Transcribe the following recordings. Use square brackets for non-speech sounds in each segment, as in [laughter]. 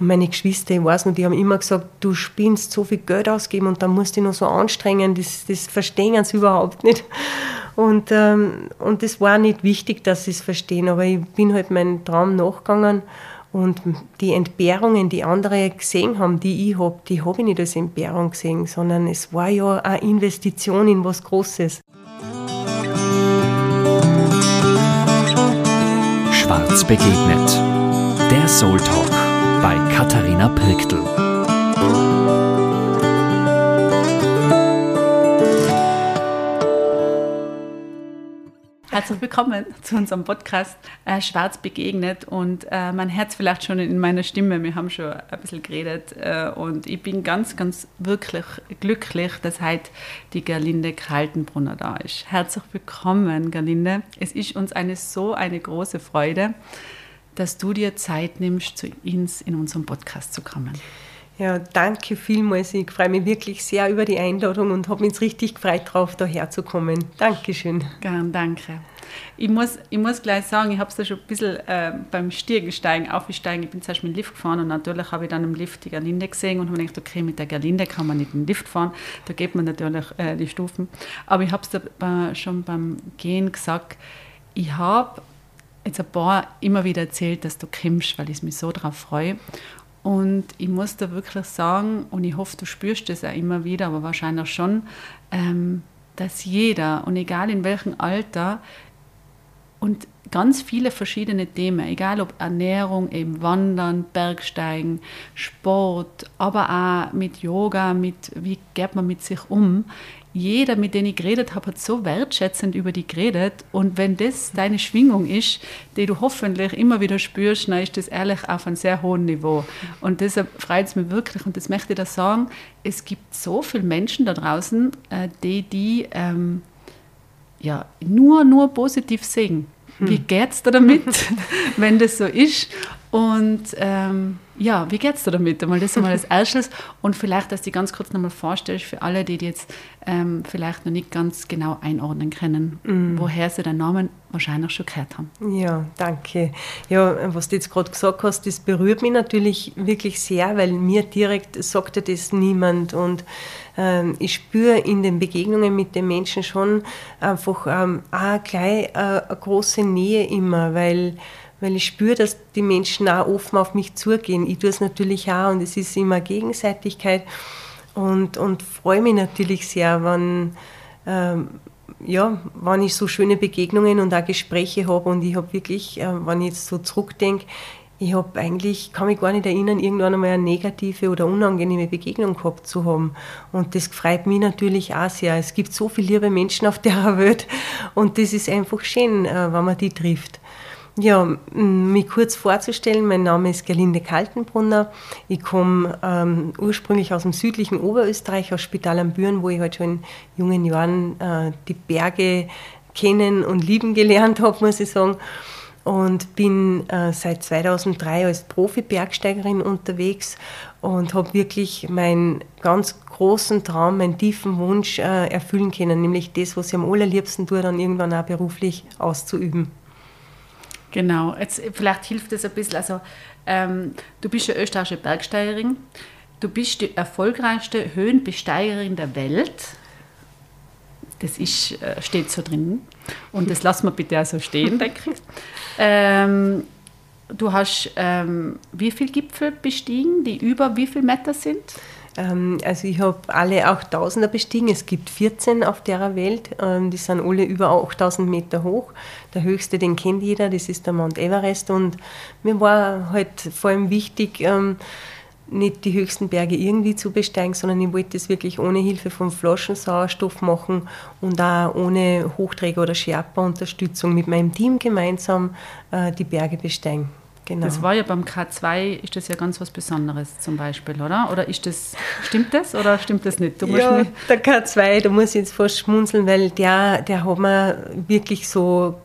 Und meine Geschwister, ich weiß noch, die haben immer gesagt, du spinnst so viel Geld ausgeben und dann musst du dich noch so anstrengen, das, das verstehen sie überhaupt nicht. Und, ähm, und das war nicht wichtig, dass sie es verstehen, aber ich bin halt meinem Traum nachgegangen und die Entbehrungen, die andere gesehen haben, die ich habe, die habe ich nicht als Entbehrung gesehen, sondern es war ja eine Investition in was Großes. Schwarz begegnet. Der Soul Talk bei Katharina Pirktl. Herzlich willkommen zu unserem Podcast äh, Schwarz begegnet und äh, hört es vielleicht schon in meiner Stimme, wir haben schon ein bisschen geredet äh, und ich bin ganz, ganz wirklich glücklich, dass heute die Gerlinde Kaltenbrunner da ist. Herzlich willkommen, Gerlinde. Es ist uns eine so eine große Freude, dass du dir Zeit nimmst, zu uns in unserem Podcast zu kommen. Ja, danke vielmals. Ich freue mich wirklich sehr über die Einladung und habe mich jetzt richtig gefreut darauf, daher zu kommen. Dankeschön. Gern, danke. Ich muss, ich muss gleich sagen, ich habe es da schon ein bisschen äh, beim Stiergesteigen, Aufsteigen, ich bin zuerst mit dem Lift gefahren und natürlich habe ich dann im Lift die Gerlinde gesehen und habe gedacht, okay, mit der Gerlinde kann man nicht in den Lift fahren, da geht man natürlich äh, die Stufen. Aber ich habe es da schon beim Gehen gesagt, ich habe jetzt ein paar immer wieder erzählt, dass du kommst, weil ich mich so darauf freue. Und ich muss da wirklich sagen, und ich hoffe, du spürst das auch immer wieder, aber wahrscheinlich schon, ähm, dass jeder, und egal in welchem Alter, und ganz viele verschiedene Themen, egal ob Ernährung, eben Wandern, Bergsteigen, Sport, aber auch mit Yoga, mit wie geht man mit sich um, jeder, mit dem ich geredet habe, hat so wertschätzend über die geredet. Und wenn das deine Schwingung ist, die du hoffentlich immer wieder spürst, dann ist das ehrlich auf einem sehr hohen Niveau. Und deshalb freut es mich wirklich, und das möchte ich da sagen, es gibt so viele Menschen da draußen, äh, die die ähm, ja, nur, nur positiv sehen. Wie hm. geht es dir damit, [laughs] wenn das so ist? Und ähm, ja, wie geht es dir damit? Einmal das einmal als erstes und vielleicht, dass du ganz kurz nochmal vorstellst für alle, die, die jetzt ähm, vielleicht noch nicht ganz genau einordnen können, mm. woher sie den Namen wahrscheinlich schon gehört haben. Ja, danke. Ja, was du jetzt gerade gesagt hast, das berührt mich natürlich wirklich sehr, weil mir direkt sagte das niemand und ähm, ich spüre in den Begegnungen mit den Menschen schon einfach ähm, auch gleich äh, eine große Nähe immer, weil weil ich spüre, dass die Menschen auch offen auf mich zugehen. Ich tue es natürlich auch und es ist immer Gegenseitigkeit und, und freue mich natürlich sehr, wenn, ähm, ja, wenn ich so schöne Begegnungen und auch Gespräche habe und ich habe wirklich, äh, wenn ich jetzt so zurückdenke, ich habe eigentlich, kann mich gar nicht erinnern, irgendwann einmal eine negative oder unangenehme Begegnung gehabt zu haben. Und das freut mich natürlich auch sehr. Es gibt so viele liebe Menschen auf der [laughs] Welt und das ist einfach schön, äh, wenn man die trifft. Ja, mich kurz vorzustellen, mein Name ist Gerlinde Kaltenbrunner. Ich komme ähm, ursprünglich aus dem südlichen Oberösterreich, aus Spital am Büren, wo ich halt schon in jungen Jahren äh, die Berge kennen und lieben gelernt habe, muss ich sagen. Und bin äh, seit 2003 als Profi-Bergsteigerin unterwegs und habe wirklich meinen ganz großen Traum, meinen tiefen Wunsch äh, erfüllen können, nämlich das, was ich am allerliebsten tue, dann irgendwann auch beruflich auszuüben. Genau, jetzt vielleicht hilft es ein bisschen. Also, ähm, du bist eine österreichische Bergsteigerin, du bist die erfolgreichste Höhenbesteigerin der Welt. Das ist, äh, steht so drin. Und das lassen wir bitte auch so stehen, [laughs] denke ich. Ähm, du hast ähm, wie viele Gipfel bestiegen, die über wie viele Meter sind? Ähm, also ich habe alle 8000er bestiegen. Es gibt 14 auf der Welt. Ähm, die sind alle über 8000 Meter hoch. Der höchste, den kennt jeder, das ist der Mount Everest. Und mir war halt vor allem wichtig, ähm, nicht die höchsten Berge irgendwie zu besteigen, sondern ich wollte das wirklich ohne Hilfe von Flaschensauerstoff machen und auch ohne Hochträger oder Sherpa-Unterstützung mit meinem Team gemeinsam äh, die Berge besteigen. Genau. Das war ja beim K2, ist das ja ganz was Besonderes zum Beispiel, oder? Oder ist das, stimmt das oder stimmt das nicht? ja, der K2, da muss ich jetzt fast schmunzeln, weil der, der hat mir wirklich so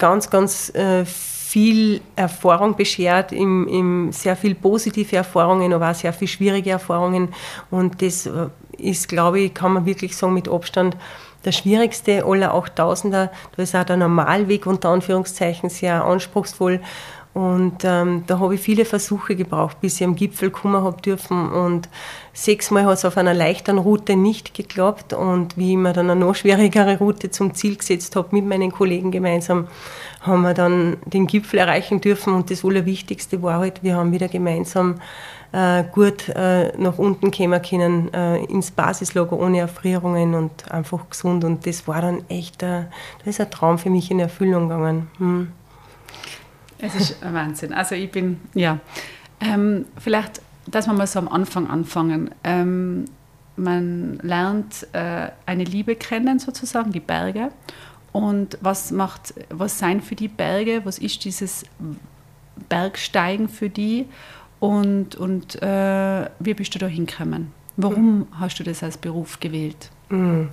ganz, ganz äh, viel Erfahrung beschert, im, im, sehr viel positive Erfahrungen, aber auch sehr viel schwierige Erfahrungen. Und das äh, ist, glaube ich, kann man wirklich sagen, mit Abstand der schwierigste aller 8000er. Da ist auch der Normalweg unter Anführungszeichen sehr anspruchsvoll. Und ähm, da habe ich viele Versuche gebraucht, bis ich am Gipfel kommen habe dürfen. Und sechsmal hat es auf einer leichten Route nicht geklappt. Und wie ich mir dann eine noch schwierigere Route zum Ziel gesetzt habe, mit meinen Kollegen gemeinsam, haben wir dann den Gipfel erreichen dürfen. Und das Allerwichtigste war halt, wir haben wieder gemeinsam äh, gut äh, nach unten kommen können, äh, ins Basislager ohne Erfrierungen und einfach gesund. Und das war dann echt, äh, das ist ein Traum für mich in Erfüllung gegangen. Hm. Es ist ein Wahnsinn. Also ich bin, ja. Ähm, vielleicht, dass wir mal so am Anfang anfangen. Ähm, man lernt äh, eine Liebe kennen, sozusagen, die Berge. Und was macht, was sein für die Berge? Was ist dieses Bergsteigen für die? Und, und äh, wie bist du da hingekommen? Warum hast du das als Beruf gewählt? Hm.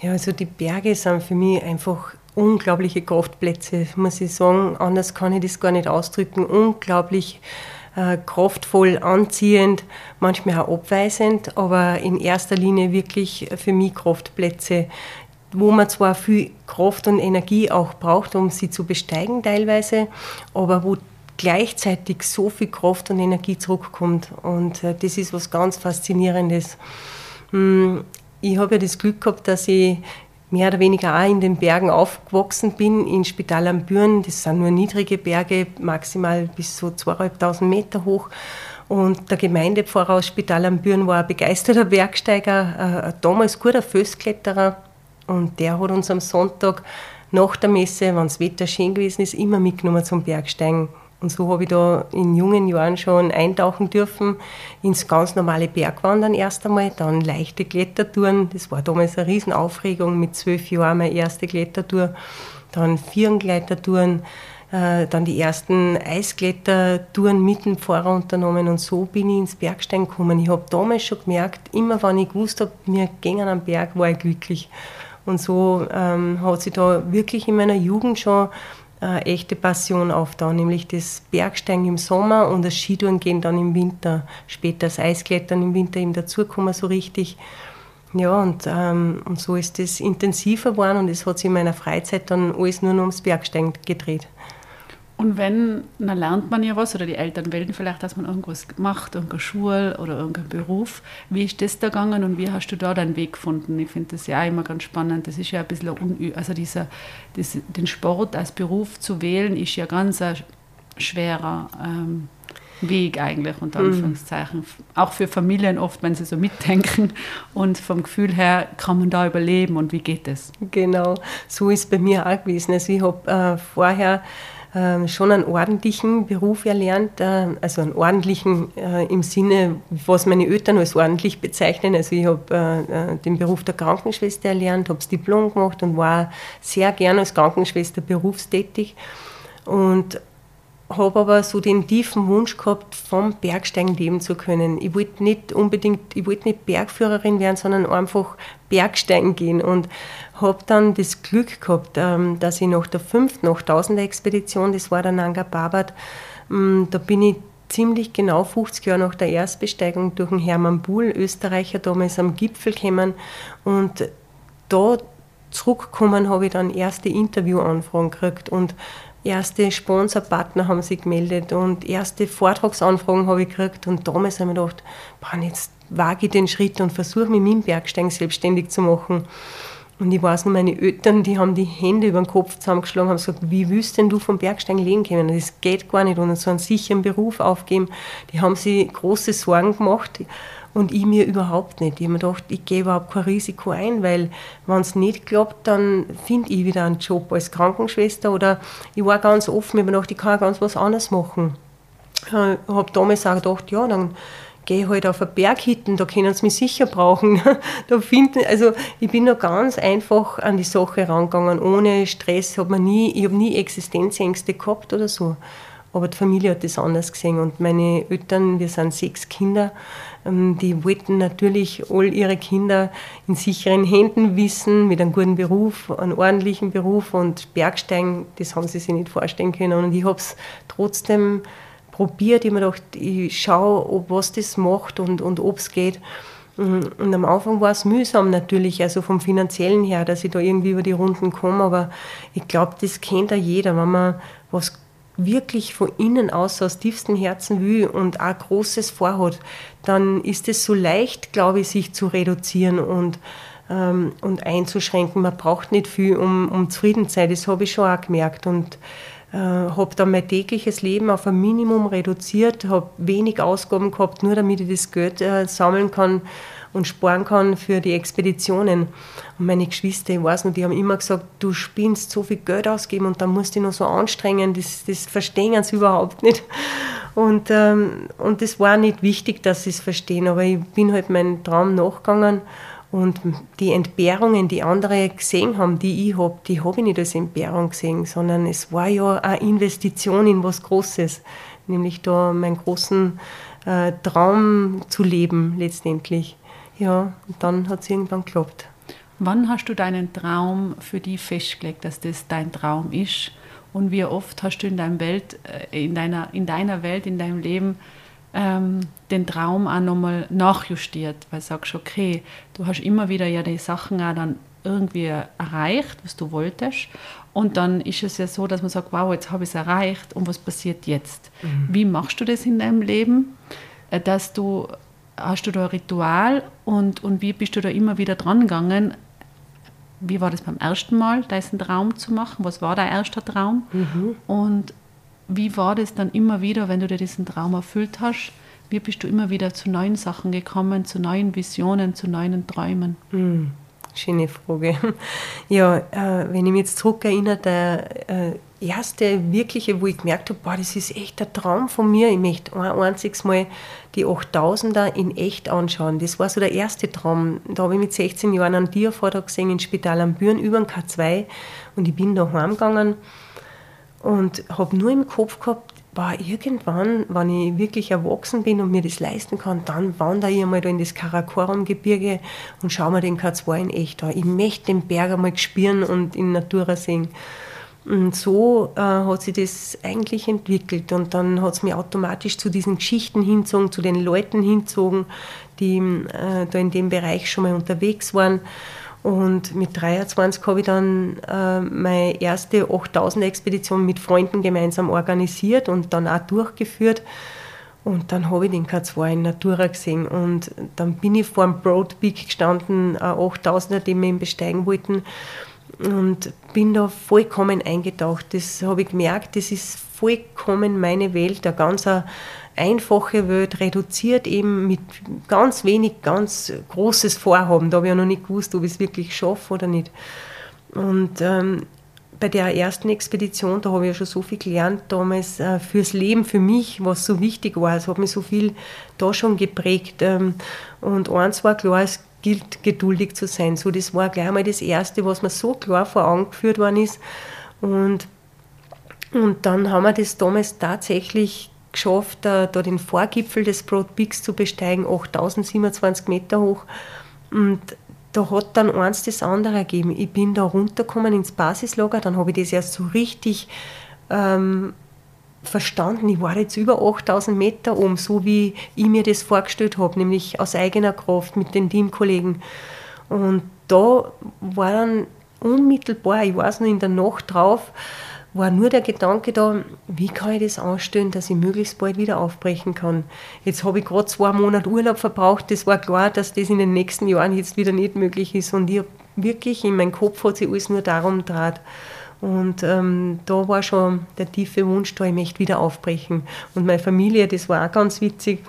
Ja, also die Berge sind für mich einfach unglaubliche Kraftplätze, muss ich sagen. Anders kann ich das gar nicht ausdrücken. Unglaublich äh, kraftvoll, anziehend, manchmal auch abweisend, aber in erster Linie wirklich für mich Kraftplätze, wo man zwar viel Kraft und Energie auch braucht, um sie zu besteigen teilweise, aber wo gleichzeitig so viel Kraft und Energie zurückkommt. Und äh, das ist was ganz Faszinierendes. Hm, ich habe ja das Glück gehabt, dass ich mehr oder weniger auch in den Bergen aufgewachsen bin, in Spital am Büren. Das sind nur niedrige Berge, maximal bis so 2.500 Meter hoch. Und der Gemeindepfarrer aus Spital am Büren war ein begeisterter Bergsteiger, ein damals guter Fösskletterer. Und der hat uns am Sonntag nach der Messe, wenn das Wetter schön gewesen ist, immer mitgenommen zum Bergsteigen. Und so habe ich da in jungen Jahren schon eintauchen dürfen ins ganz normale Bergwandern erst einmal, dann leichte Klettertouren. Das war damals eine Riesenaufregung mit zwölf Jahren meine erste Klettertour. Dann Vierengleitertouren, äh, dann die ersten Eisklettertouren mit dem Fahrer unternommen und so bin ich ins Bergsteigen gekommen. Ich habe damals schon gemerkt, immer wenn ich gewusst habe, wir gehen am Berg, war ich glücklich. Und so ähm, hat sich da wirklich in meiner Jugend schon äh, echte Passion aufgetan, nämlich das Bergsteigen im Sommer und das Skitouren gehen dann im Winter. Später das Eisklettern im Winter eben dazukommen so richtig. Ja, und, ähm, und so ist das intensiver geworden und es hat sich in meiner Freizeit dann alles nur noch ums Bergsteigen gedreht. Und wenn, dann lernt man ja was, oder die Eltern wählen vielleicht, dass man irgendwas macht, irgendeine Schule oder irgendeinen Beruf. Wie ist das da gegangen und wie hast du da deinen Weg gefunden? Ich finde das ja auch immer ganz spannend. Das ist ja ein bisschen, unü also dieser, das, den Sport als Beruf zu wählen, ist ja ganz ein schwerer ähm, Weg eigentlich, unter mhm. Anführungszeichen. Mhm. Auch für Familien oft, wenn sie so mitdenken. Und vom Gefühl her kann man da überleben und wie geht das? Genau, so ist es bei mir auch gewesen. Also ich habe äh, vorher ähm, schon einen ordentlichen Beruf erlernt, äh, also einen ordentlichen äh, im Sinne, was meine Eltern als ordentlich bezeichnen. Also ich habe äh, den Beruf der Krankenschwester erlernt, habe das Diplom gemacht und war sehr gerne als Krankenschwester berufstätig und habe aber so den tiefen Wunsch gehabt, vom Bergsteigen leben zu können. Ich wollte nicht unbedingt, ich wollte nicht Bergführerin werden, sondern einfach Bergsteigen gehen und habe dann das Glück gehabt, ähm, dass ich nach der fünften 8000er Expedition, das war der Nanga Parbat, ähm, da bin ich ziemlich genau 50 Jahre nach der Erstbesteigung durch den Hermann Buhl, Österreicher, damals am Gipfel gekommen und da zurückgekommen habe ich dann erste Interviewanfragen gekriegt und erste Sponsorpartner haben sich gemeldet und erste Vortragsanfragen habe ich gekriegt und damals habe ich mir gedacht, jetzt wage ich den Schritt und versuche mich mit dem Bergsteigen selbstständig zu machen. Und ich weiß noch, meine Eltern, die haben die Hände über den Kopf zusammengeschlagen, haben gesagt, wie willst denn du vom Bergsteigen leben können? Das geht gar nicht und so einen sicheren Beruf aufgeben. Die haben sich große Sorgen gemacht und ich mir überhaupt nicht. Ich habe mir gedacht, ich gehe überhaupt kein Risiko ein, weil wenn es nicht klappt, dann finde ich wieder einen Job als Krankenschwester oder ich war ganz offen, ich habe mir gedacht, ich kann ganz was anderes machen. Ich habe damals auch gedacht, ja, dann gehe halt auf eine Berghitten, da können sie mich sicher brauchen. [laughs] da finden, also ich bin da ganz einfach an die Sache rangegangen, ohne Stress. Hab man nie, ich habe nie Existenzängste gehabt oder so. Aber die Familie hat das anders gesehen und meine Eltern, wir sind sechs Kinder, ähm, die wollten natürlich all ihre Kinder in sicheren Händen wissen, mit einem guten Beruf, einem ordentlichen Beruf und Bergsteigen, das haben sie sich nicht vorstellen können. Und ich habe es trotzdem probiert. Ich habe mir gedacht, ich schaue, ob was das macht und, und ob es geht. Und am Anfang war es mühsam natürlich, also vom finanziellen her, dass ich da irgendwie über die Runden komme. Aber ich glaube, das kennt ja jeder, wenn man was wirklich von innen aus aus tiefstem Herzen will und auch Großes vorhat, dann ist es so leicht, glaube ich, sich zu reduzieren und, ähm, und einzuschränken. Man braucht nicht viel, um, um zufrieden zu sein. Das habe ich schon auch gemerkt. Und äh, habe dann mein tägliches Leben auf ein Minimum reduziert, habe wenig Ausgaben gehabt, nur damit ich das Geld äh, sammeln kann und sparen kann für die Expeditionen. Und meine Geschwister, ich weiß noch, die haben immer gesagt, du spinnst so viel Geld ausgeben und dann musst du dich noch so anstrengen, das, das verstehen sie [laughs] überhaupt nicht. Und, ähm, und das war nicht wichtig, dass sie es verstehen, aber ich bin halt meinem Traum nachgegangen und die Entbehrungen, die andere gesehen haben, die ich habe, die habe ich nicht als Entbehrung gesehen, sondern es war ja eine Investition in was Großes, nämlich da meinen großen äh, Traum zu leben letztendlich. Ja, und dann hat es irgendwann geklappt. Wann hast du deinen Traum für dich festgelegt, dass das dein Traum ist? Und wie oft hast du in, deinem Welt, äh, in, deiner, in deiner Welt, in deinem Leben ähm, den Traum auch nochmal nachjustiert? Weil du sagst, okay, du hast immer wieder ja die Sachen auch dann irgendwie erreicht, was du wolltest. Und dann ist es ja so, dass man sagt, wow, jetzt habe ich es erreicht und was passiert jetzt? Mhm. Wie machst du das in deinem Leben, äh, dass du hast du da ein Ritual und, und wie bist du da immer wieder dran gegangen? Wie war das beim ersten Mal, diesen Traum zu machen? Was war dein erster Traum? Mhm. Und wie war das dann immer wieder, wenn du dir diesen Traum erfüllt hast? Wie bist du immer wieder zu neuen Sachen gekommen, zu neuen Visionen, zu neuen Träumen? Mhm. Schöne Frage. [laughs] Ja, äh, wenn ich mich jetzt zurückerinnere, der äh, erste wirkliche, wo ich gemerkt habe, boah, das ist echt ein Traum von mir. Ich möchte ein einziges Mal die 8000er in echt anschauen. Das war so der erste Traum. Da habe ich mit 16 Jahren einen Tiervortrag gesehen im Spital am Büren über den K2 und ich bin da heimgegangen und habe nur im Kopf gehabt, boah, irgendwann, wenn ich wirklich erwachsen bin und mir das leisten kann, dann wandere ich einmal da in das Karakoram-Gebirge und schaue mir den K2 in echt an. Ich möchte den Berg einmal spüren und in Natura sehen. Und so äh, hat sich das eigentlich entwickelt und dann hat es mich automatisch zu diesen Geschichten hinzogen, zu den Leuten hinzogen, die äh, da in dem Bereich schon mal unterwegs waren. Und mit 23 habe ich dann äh, meine erste 8000 Expedition mit Freunden gemeinsam organisiert und dann auch durchgeführt. Und dann habe ich den K2 in Natura gesehen und dann bin ich vor dem Broad Peak gestanden, 8000er, den wir ihn besteigen wollten und bin da vollkommen eingetaucht. Das habe ich gemerkt, das ist vollkommen meine Welt, eine ganz einfache Welt, reduziert eben mit ganz wenig, ganz großes Vorhaben. Da habe ich ja noch nicht gewusst, ob ich es wirklich schaffe oder nicht. Und ähm, bei der ersten Expedition, da habe ich ja schon so viel gelernt damals äh, fürs Leben, für mich, was so wichtig war. Es hat mich so viel da schon geprägt. Ähm, und eins war klar, es gilt, geduldig zu sein. So, das war gleich mal das Erste, was mir so klar vor Augen geführt worden ist. Und, und dann haben wir das damals tatsächlich geschafft, da, den Vorgipfel des Broad Peaks zu besteigen, 8027 Meter hoch. Und da hat dann eins das andere ergeben. Ich bin da runtergekommen ins Basislager, dann habe ich das erst so richtig ähm, verstanden, ich war jetzt über 8000 Meter oben, so wie ich mir das vorgestellt habe, nämlich aus eigener Kraft mit den Teamkollegen. Und da war dann unmittelbar, ich weiß noch in der Nacht drauf, war nur der Gedanke da, wie kann ich das anstellen, dass ich möglichst bald wieder aufbrechen kann. Jetzt habe ich gerade zwei Monate Urlaub verbraucht, das war klar, dass das in den nächsten Jahren jetzt wieder nicht möglich ist. Und ich wirklich, in meinem Kopf hat sich alles nur darum gedreht. Und ähm, da war schon der tiefe Wunsch da, ich möchte wieder aufbrechen. Und meine Familie, das war auch ganz witzig,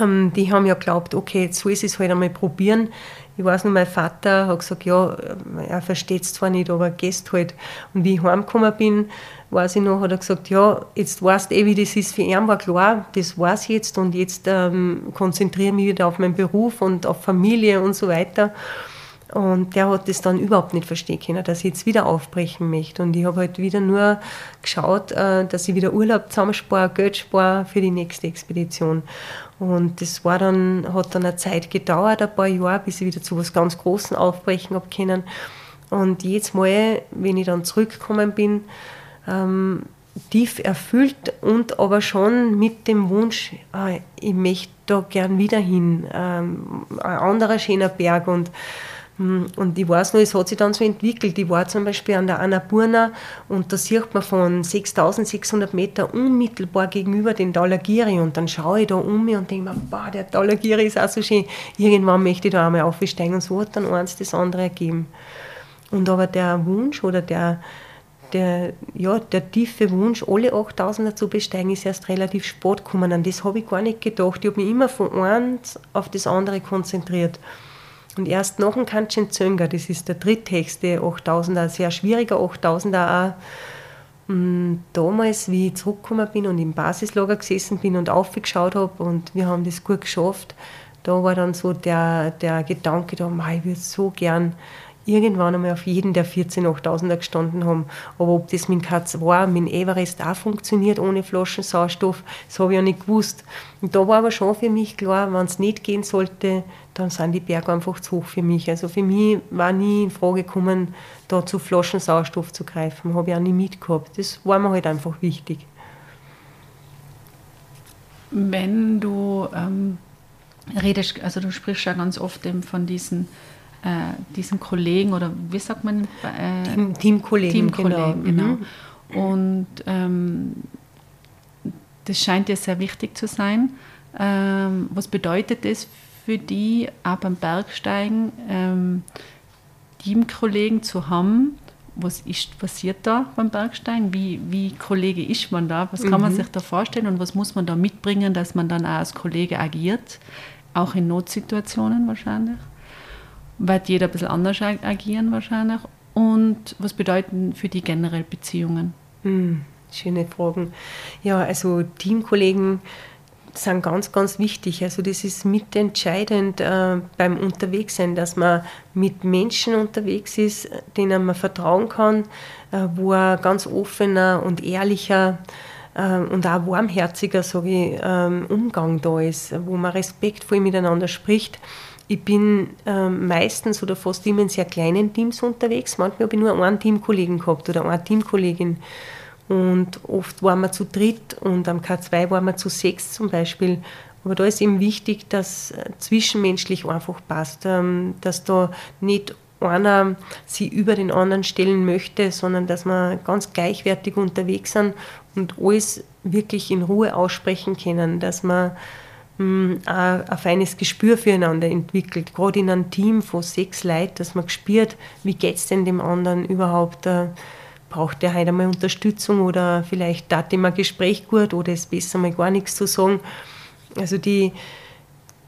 ähm, die haben ja geglaubt, okay, jetzt soll ich es halt einmal probieren. Ich weiß noch, mein Vater hat gesagt, ja, er versteht es zwar nicht, aber gehst halt. Und wie ich heimgekommen bin, weiß ich noch, hat er gesagt, ja, jetzt weißt du eh, wie das ist. Für ihn war klar, das weiß ich jetzt und jetzt ähm, konzentriere ich mich wieder auf meinen Beruf und auf Familie und so weiter. Und der hat das dann überhaupt nicht verstehen können, dass ich jetzt wieder aufbrechen möchte. Und ich habe halt wieder nur geschaut, äh, dass ich wieder Urlaub zusammenspare, Geld spare für die nächste Expedition. Und das war dann, hat dann eine Zeit gedauert, ein paar Jahre, bis ich wieder zu was ganz Großem aufbrechen habe können. Und jedes Mal, wenn ich dann zurückgekommen bin, ähm, tief erfüllt und aber schon mit dem Wunsch, äh, ich möchte da gern wieder hin, ähm, ein anderer schöner Berg und und ich weiß noch, es hat sich dann so entwickelt. Ich war zum Beispiel an der Annapurna und da sieht man von 6600 Meter unmittelbar gegenüber den Dalagiri und dann schaue ich da um mich und denke mir, boah, der Dalagiri ist auch so schön. Irgendwann möchte ich da einmal aufsteigen und so hat dann eins das andere ergeben. Und aber der Wunsch oder der, der, ja, der tiefe Wunsch, alle 8000er zu besteigen, ist erst relativ spät gekommen. An das habe ich gar nicht gedacht. Ich habe mich immer von eins auf das andere konzentriert. Und erst nach dem Kantschenzönger, das ist der dritthöchste 8000er, sehr schwieriger 8000er auch, mm, damals, wie ich zurückgekommen bin und im Basislager gesessen bin und aufgeschaut habe und wir haben das gut geschafft, da war dann so der, der Gedanke da, ich würde so gern irgendwann einmal auf jeden der 14 8000er gestanden haben. Aber ob das mit K2, mit Everest auch funktioniert ohne Flaschensauerstoff, das habe ich ja nicht gewusst. Und da war aber schon für mich klar, wenn es nicht gehen sollte, dann sind die Berge einfach zu hoch für mich. Also für mich war nie in Frage gekommen, da zu Flaschensauerstoff zu greifen. Habe ich auch nie mitgehabt. Das war mir halt einfach wichtig. Wenn du ähm, redest, also du sprichst ja ganz oft eben von diesen diesen Kollegen oder wie sagt man? Äh, Team, Teamkollegen, Teamkollegen, genau. genau. Mhm. Und ähm, das scheint dir sehr wichtig zu sein. Ähm, was bedeutet das für die, auch beim Bergsteigen, ähm, Teamkollegen zu haben? Was ist passiert da beim Bergsteigen? Wie, wie Kollege ist man da? Was kann mhm. man sich da vorstellen und was muss man da mitbringen, dass man dann auch als Kollege agiert? Auch in Notsituationen wahrscheinlich? Wird jeder ein bisschen anders agieren wahrscheinlich. Und was bedeuten für die generell Beziehungen? Hm, schöne Fragen. Ja, also Teamkollegen sind ganz, ganz wichtig. Also das ist mitentscheidend äh, beim Unterwegssein, dass man mit Menschen unterwegs ist, denen man vertrauen kann, äh, wo ein ganz offener und ehrlicher äh, und auch warmherziger sage ich, ähm, Umgang da ist, wo man respektvoll miteinander spricht ich bin ähm, meistens oder fast immer in sehr kleinen Teams unterwegs. Manchmal habe ich nur einen Teamkollegen gehabt oder eine Teamkollegin. Und oft waren wir zu dritt und am K2 waren wir zu sechs zum Beispiel. Aber da ist eben wichtig, dass äh, zwischenmenschlich einfach passt, ähm, dass da nicht einer sie über den anderen stellen möchte, sondern dass wir ganz gleichwertig unterwegs sind und alles wirklich in Ruhe aussprechen können, dass man ein, ein feines Gespür füreinander entwickelt, gerade in einem Team von sechs Leuten, dass man spürt, wie geht es denn dem anderen überhaupt, äh, braucht der heute einmal Unterstützung oder vielleicht tat ihm ein Gespräch gut oder ist besser mal gar nichts zu sagen. Also die,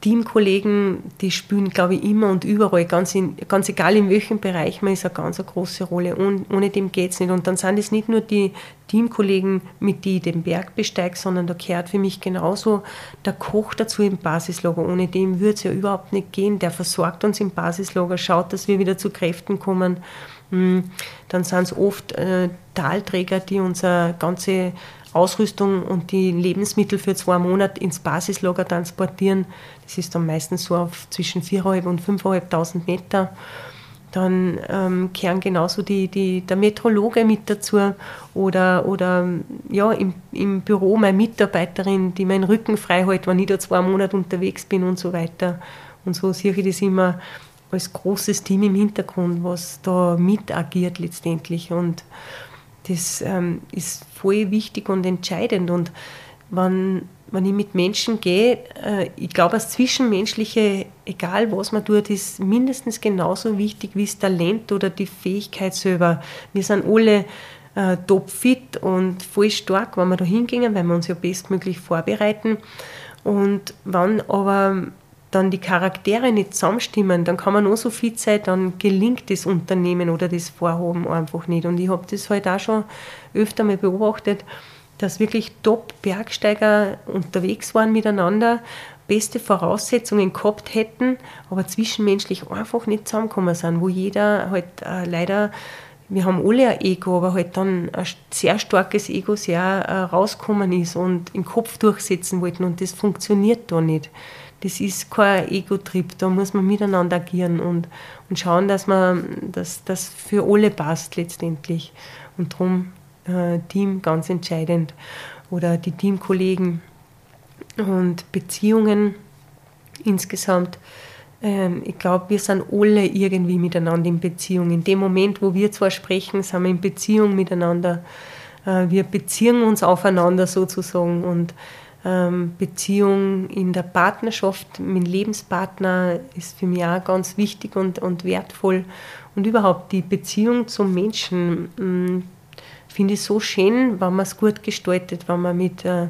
Teamkollegen, die spielen, glaube ich, immer und überall, ganz, in, ganz egal in welchem Bereich man ist, eine ganz eine große Rolle. Und ohne dem geht es nicht. Und dann sind es nicht nur die Teamkollegen, mit denen ich den Berg besteige, sondern da gehört für mich genauso der Koch dazu im Basislager. Ohne dem würde es ja überhaupt nicht gehen. Der versorgt uns im Basislager, schaut, dass wir wieder zu Kräften kommen. Hm, dann sind es oft äh, Talträger, die unsere ganze Ausrüstung und die Lebensmittel für zwei Monate ins Basislager transportieren. Das ist dann meistens so auf zwischen 4.500 und 5.500 Meter. Dann ähm, kehren genauso die, die, der Metrologe mit dazu oder, oder ja, im, im Büro meine Mitarbeiterin, die meinen Rücken frei hält, wenn ich da zwei Monate unterwegs bin und so weiter. Und so sehe ich das immer als großes Team im Hintergrund, was da mit agiert letztendlich. Und das ähm, ist voll wichtig und entscheidend. Und wenn, wenn ich mit Menschen gehe, äh, ich glaube, das Zwischenmenschliche, egal was man tut, ist mindestens genauso wichtig wie das Talent oder die Fähigkeit selber. Wir sind alle äh, topfit und voll stark, wenn wir da hingehen, weil wir uns ja bestmöglich vorbereiten. Und wenn aber dann die Charaktere nicht zusammenstimmen, dann kann man nur so viel Zeit, dann gelingt das Unternehmen oder das Vorhaben einfach nicht. Und ich habe das halt auch schon öfter mal beobachtet, dass wirklich Top-Bergsteiger unterwegs waren miteinander, beste Voraussetzungen gehabt hätten, aber zwischenmenschlich einfach nicht zusammengekommen sind, wo jeder halt äh, leider, wir haben alle ein Ego, aber halt dann ein sehr starkes Ego sehr äh, rausgekommen ist und im Kopf durchsetzen wollten und das funktioniert da nicht das ist kein Ego-Trip, da muss man miteinander agieren und, und schauen, dass man dass das für alle passt letztendlich. Und darum äh, Team ganz entscheidend oder die Teamkollegen und Beziehungen insgesamt ähm, ich glaube, wir sind alle irgendwie miteinander in Beziehung. In dem Moment, wo wir zwar sprechen, sind wir in Beziehung miteinander. Äh, wir beziehen uns aufeinander sozusagen und Beziehung in der Partnerschaft mit Lebenspartner ist für mich auch ganz wichtig und, und wertvoll. Und überhaupt die Beziehung zum Menschen mm, finde ich so schön, wenn man es gut gestaltet, wenn man mit, äh,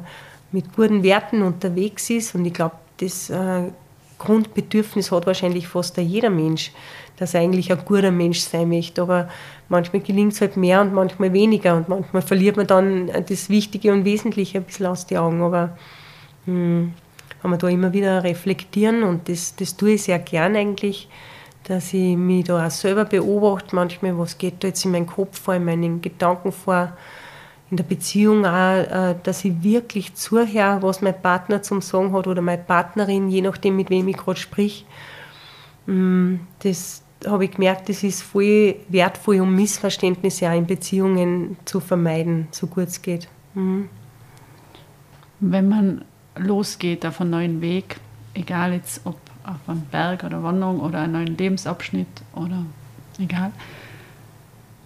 mit guten Werten unterwegs ist. Und ich glaube, das äh, Grundbedürfnis hat wahrscheinlich fast jeder Mensch, dass er eigentlich ein guter Mensch sein möchte. Aber manchmal gelingt es halt mehr und manchmal weniger. Und manchmal verliert man dann das Wichtige und Wesentliche ein bisschen aus den Augen. Aber hm, kann man da immer wieder reflektieren und das, das tue ich sehr gern eigentlich, dass ich mich da auch selber beobachte, manchmal, was geht da jetzt in meinem Kopf vor, in meinen Gedanken vor, in der Beziehung auch, äh, dass ich wirklich zuhöre, was mein Partner zum Sagen hat oder meine Partnerin, je nachdem, mit wem ich gerade sprich. Hm, das habe ich gemerkt, das ist voll wertvoll, um Missverständnisse auch in Beziehungen zu vermeiden, so gut es geht. Mhm. Wenn man losgeht auf einen neuen Weg, egal jetzt ob auf einen Berg oder Wanderung oder einen neuen Lebensabschnitt oder egal,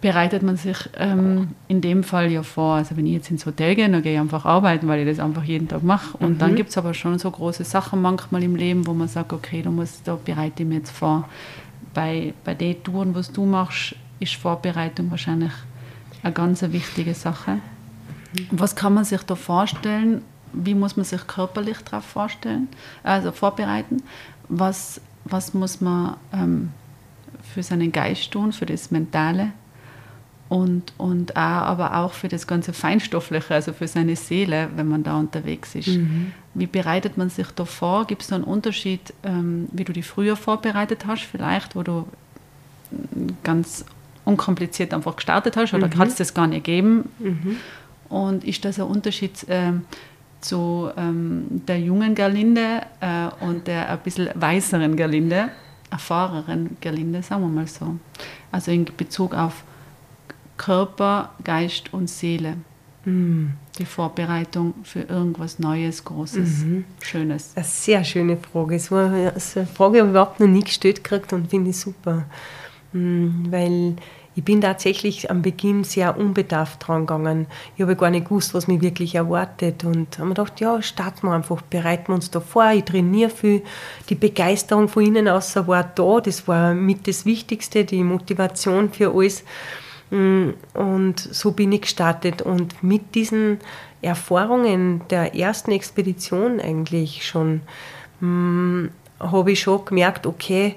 bereitet man sich ähm, in dem Fall ja vor. Also wenn ich jetzt ins Hotel gehe, dann gehe ich einfach arbeiten, weil ich das einfach jeden Tag mache. Und mhm. dann gibt es aber schon so große Sachen manchmal im Leben, wo man sagt, okay, du musst, da bereite ich mich jetzt vor. Bei, bei den Touren, was du machst, ist Vorbereitung wahrscheinlich eine ganz wichtige Sache. Was kann man sich da vorstellen? wie muss man sich körperlich darauf vorstellen, also vorbereiten, was, was muss man ähm, für seinen Geist tun, für das Mentale und, und auch, aber auch für das ganze Feinstoffliche, also für seine Seele, wenn man da unterwegs ist. Mhm. Wie bereitet man sich da vor? Gibt es da einen Unterschied, ähm, wie du die früher vorbereitet hast, vielleicht, wo du ganz unkompliziert einfach gestartet hast oder mhm. hat es das gar nicht gegeben? Mhm. Und ist das ein Unterschied ähm, zu ähm, der jungen Gerlinde äh, und der ein bisschen weiseren Gerlinde, erfahreneren Gerlinde, sagen wir mal so. Also in Bezug auf Körper, Geist und Seele. Mhm. Die Vorbereitung für irgendwas Neues, Großes, mhm. Schönes. Eine sehr schöne Frage. Es war eine Frage, die ich überhaupt noch nie gestellt gekriegt und finde ich super. Mhm, weil ich bin tatsächlich am Beginn sehr unbedarft dran gegangen. Ich habe gar nicht gewusst, was mich wirklich erwartet. Und habe mir gedacht, ja, starten wir einfach, bereiten wir uns da vor. Ich trainiere viel. Die Begeisterung von innen außer war da. Das war mit das Wichtigste, die Motivation für alles. Mm, und so bin ich gestartet. Und mit diesen Erfahrungen der ersten Expedition eigentlich schon, mm, habe ich schon gemerkt, okay,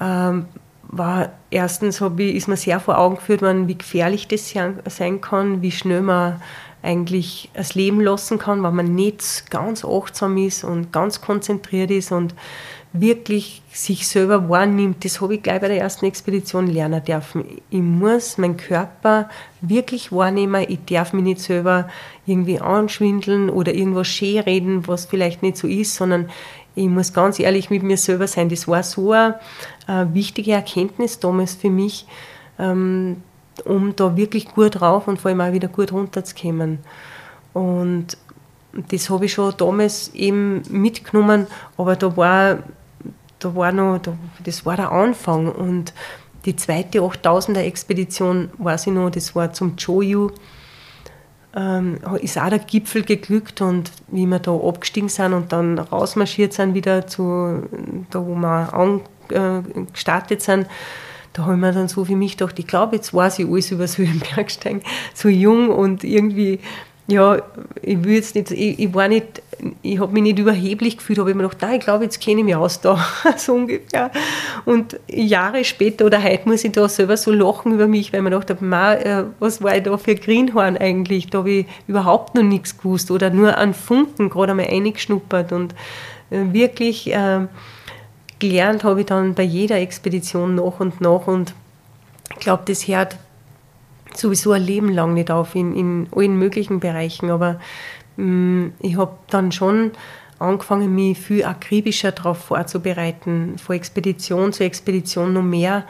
ähm, war erstens ich, ist mir sehr vor Augen geführt worden, wie gefährlich das sein kann, wie schnell man eigentlich das Leben lassen kann, wenn man nicht ganz achtsam ist und ganz konzentriert ist und wirklich sich selber wahrnimmt. Das habe ich gleich bei der ersten Expedition lernen dürfen. Ich muss meinen Körper wirklich wahrnehmen. Ich darf mich nicht selber irgendwie anschwindeln oder irgendwas schön reden, was vielleicht nicht so ist, sondern ich muss ganz ehrlich mit mir selber sein. Das war so eine, eine wichtige Erkenntnis damals für mich, ähm, um da wirklich gut drauf und vor allem auch wieder gut runterzukommen. Und das habe ich schon damals eben mitgenommen, aber da war, da war noch, da, das war der Anfang. Und die zweite 8000er Expedition, weiß ich noch, das war zum Joyu ähm, ist auch der Gipfel geglückt und wie wir da abgestiegen sind und dann rausmarschiert sind wieder zu da, wo wir angestartet sind, da habe ich mir dann so für mich gedacht, ich glaube, jetzt weiß ich alles über das Höhenbergsteigen, [laughs] so jung und irgendwie ja, ich will jetzt nicht, ich, ich war nicht, ich habe mich nicht überheblich gefühlt, habe ich mir gedacht, nein, ich glaube, jetzt kenne ich mich aus da, [laughs] so ungefähr. Und Jahre später oder heute muss ich da selber so lachen über mich, weil ich mir gedacht habe, äh, was war ich da für Greenhorn eigentlich? Da habe ich überhaupt noch nichts gewusst oder nur an Funken gerade einmal eingeschnuppert und äh, wirklich äh, gelernt habe ich dann bei jeder Expedition nach und nach und ich glaube, das hört sowieso ein Leben lang nicht auf, in, in allen möglichen Bereichen. Aber mh, mm, ich habe dann schon angefangen, mich viel akribischer darauf vorzubereiten, von Expedition zu Expedition noch mehr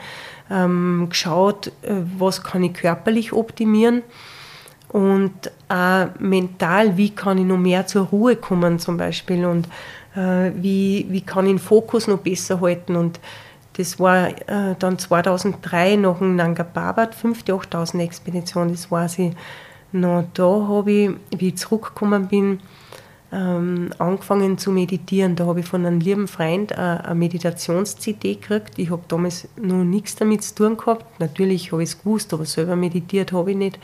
ähm, geschaut, äh, was kann ich körperlich optimieren und auch mental, wie kann ich noch mehr zur Ruhe kommen zum Beispiel und äh, wie, wie kann ich den Fokus noch besser halten und das war äh, dann 2003 nach dem Nanga Parbat, 5. 8000 Expedition, das war sie. Noch da habe ich, wie ich zurückgekommen bin, ähm, angefangen zu meditieren. Da habe ich von einem lieben Freund äh, eine Meditations-CD gekriegt. Ich habe damals noch nichts damit zu tun gehabt. Natürlich habe ich es gewusst, aber selber meditiert habe ich nicht.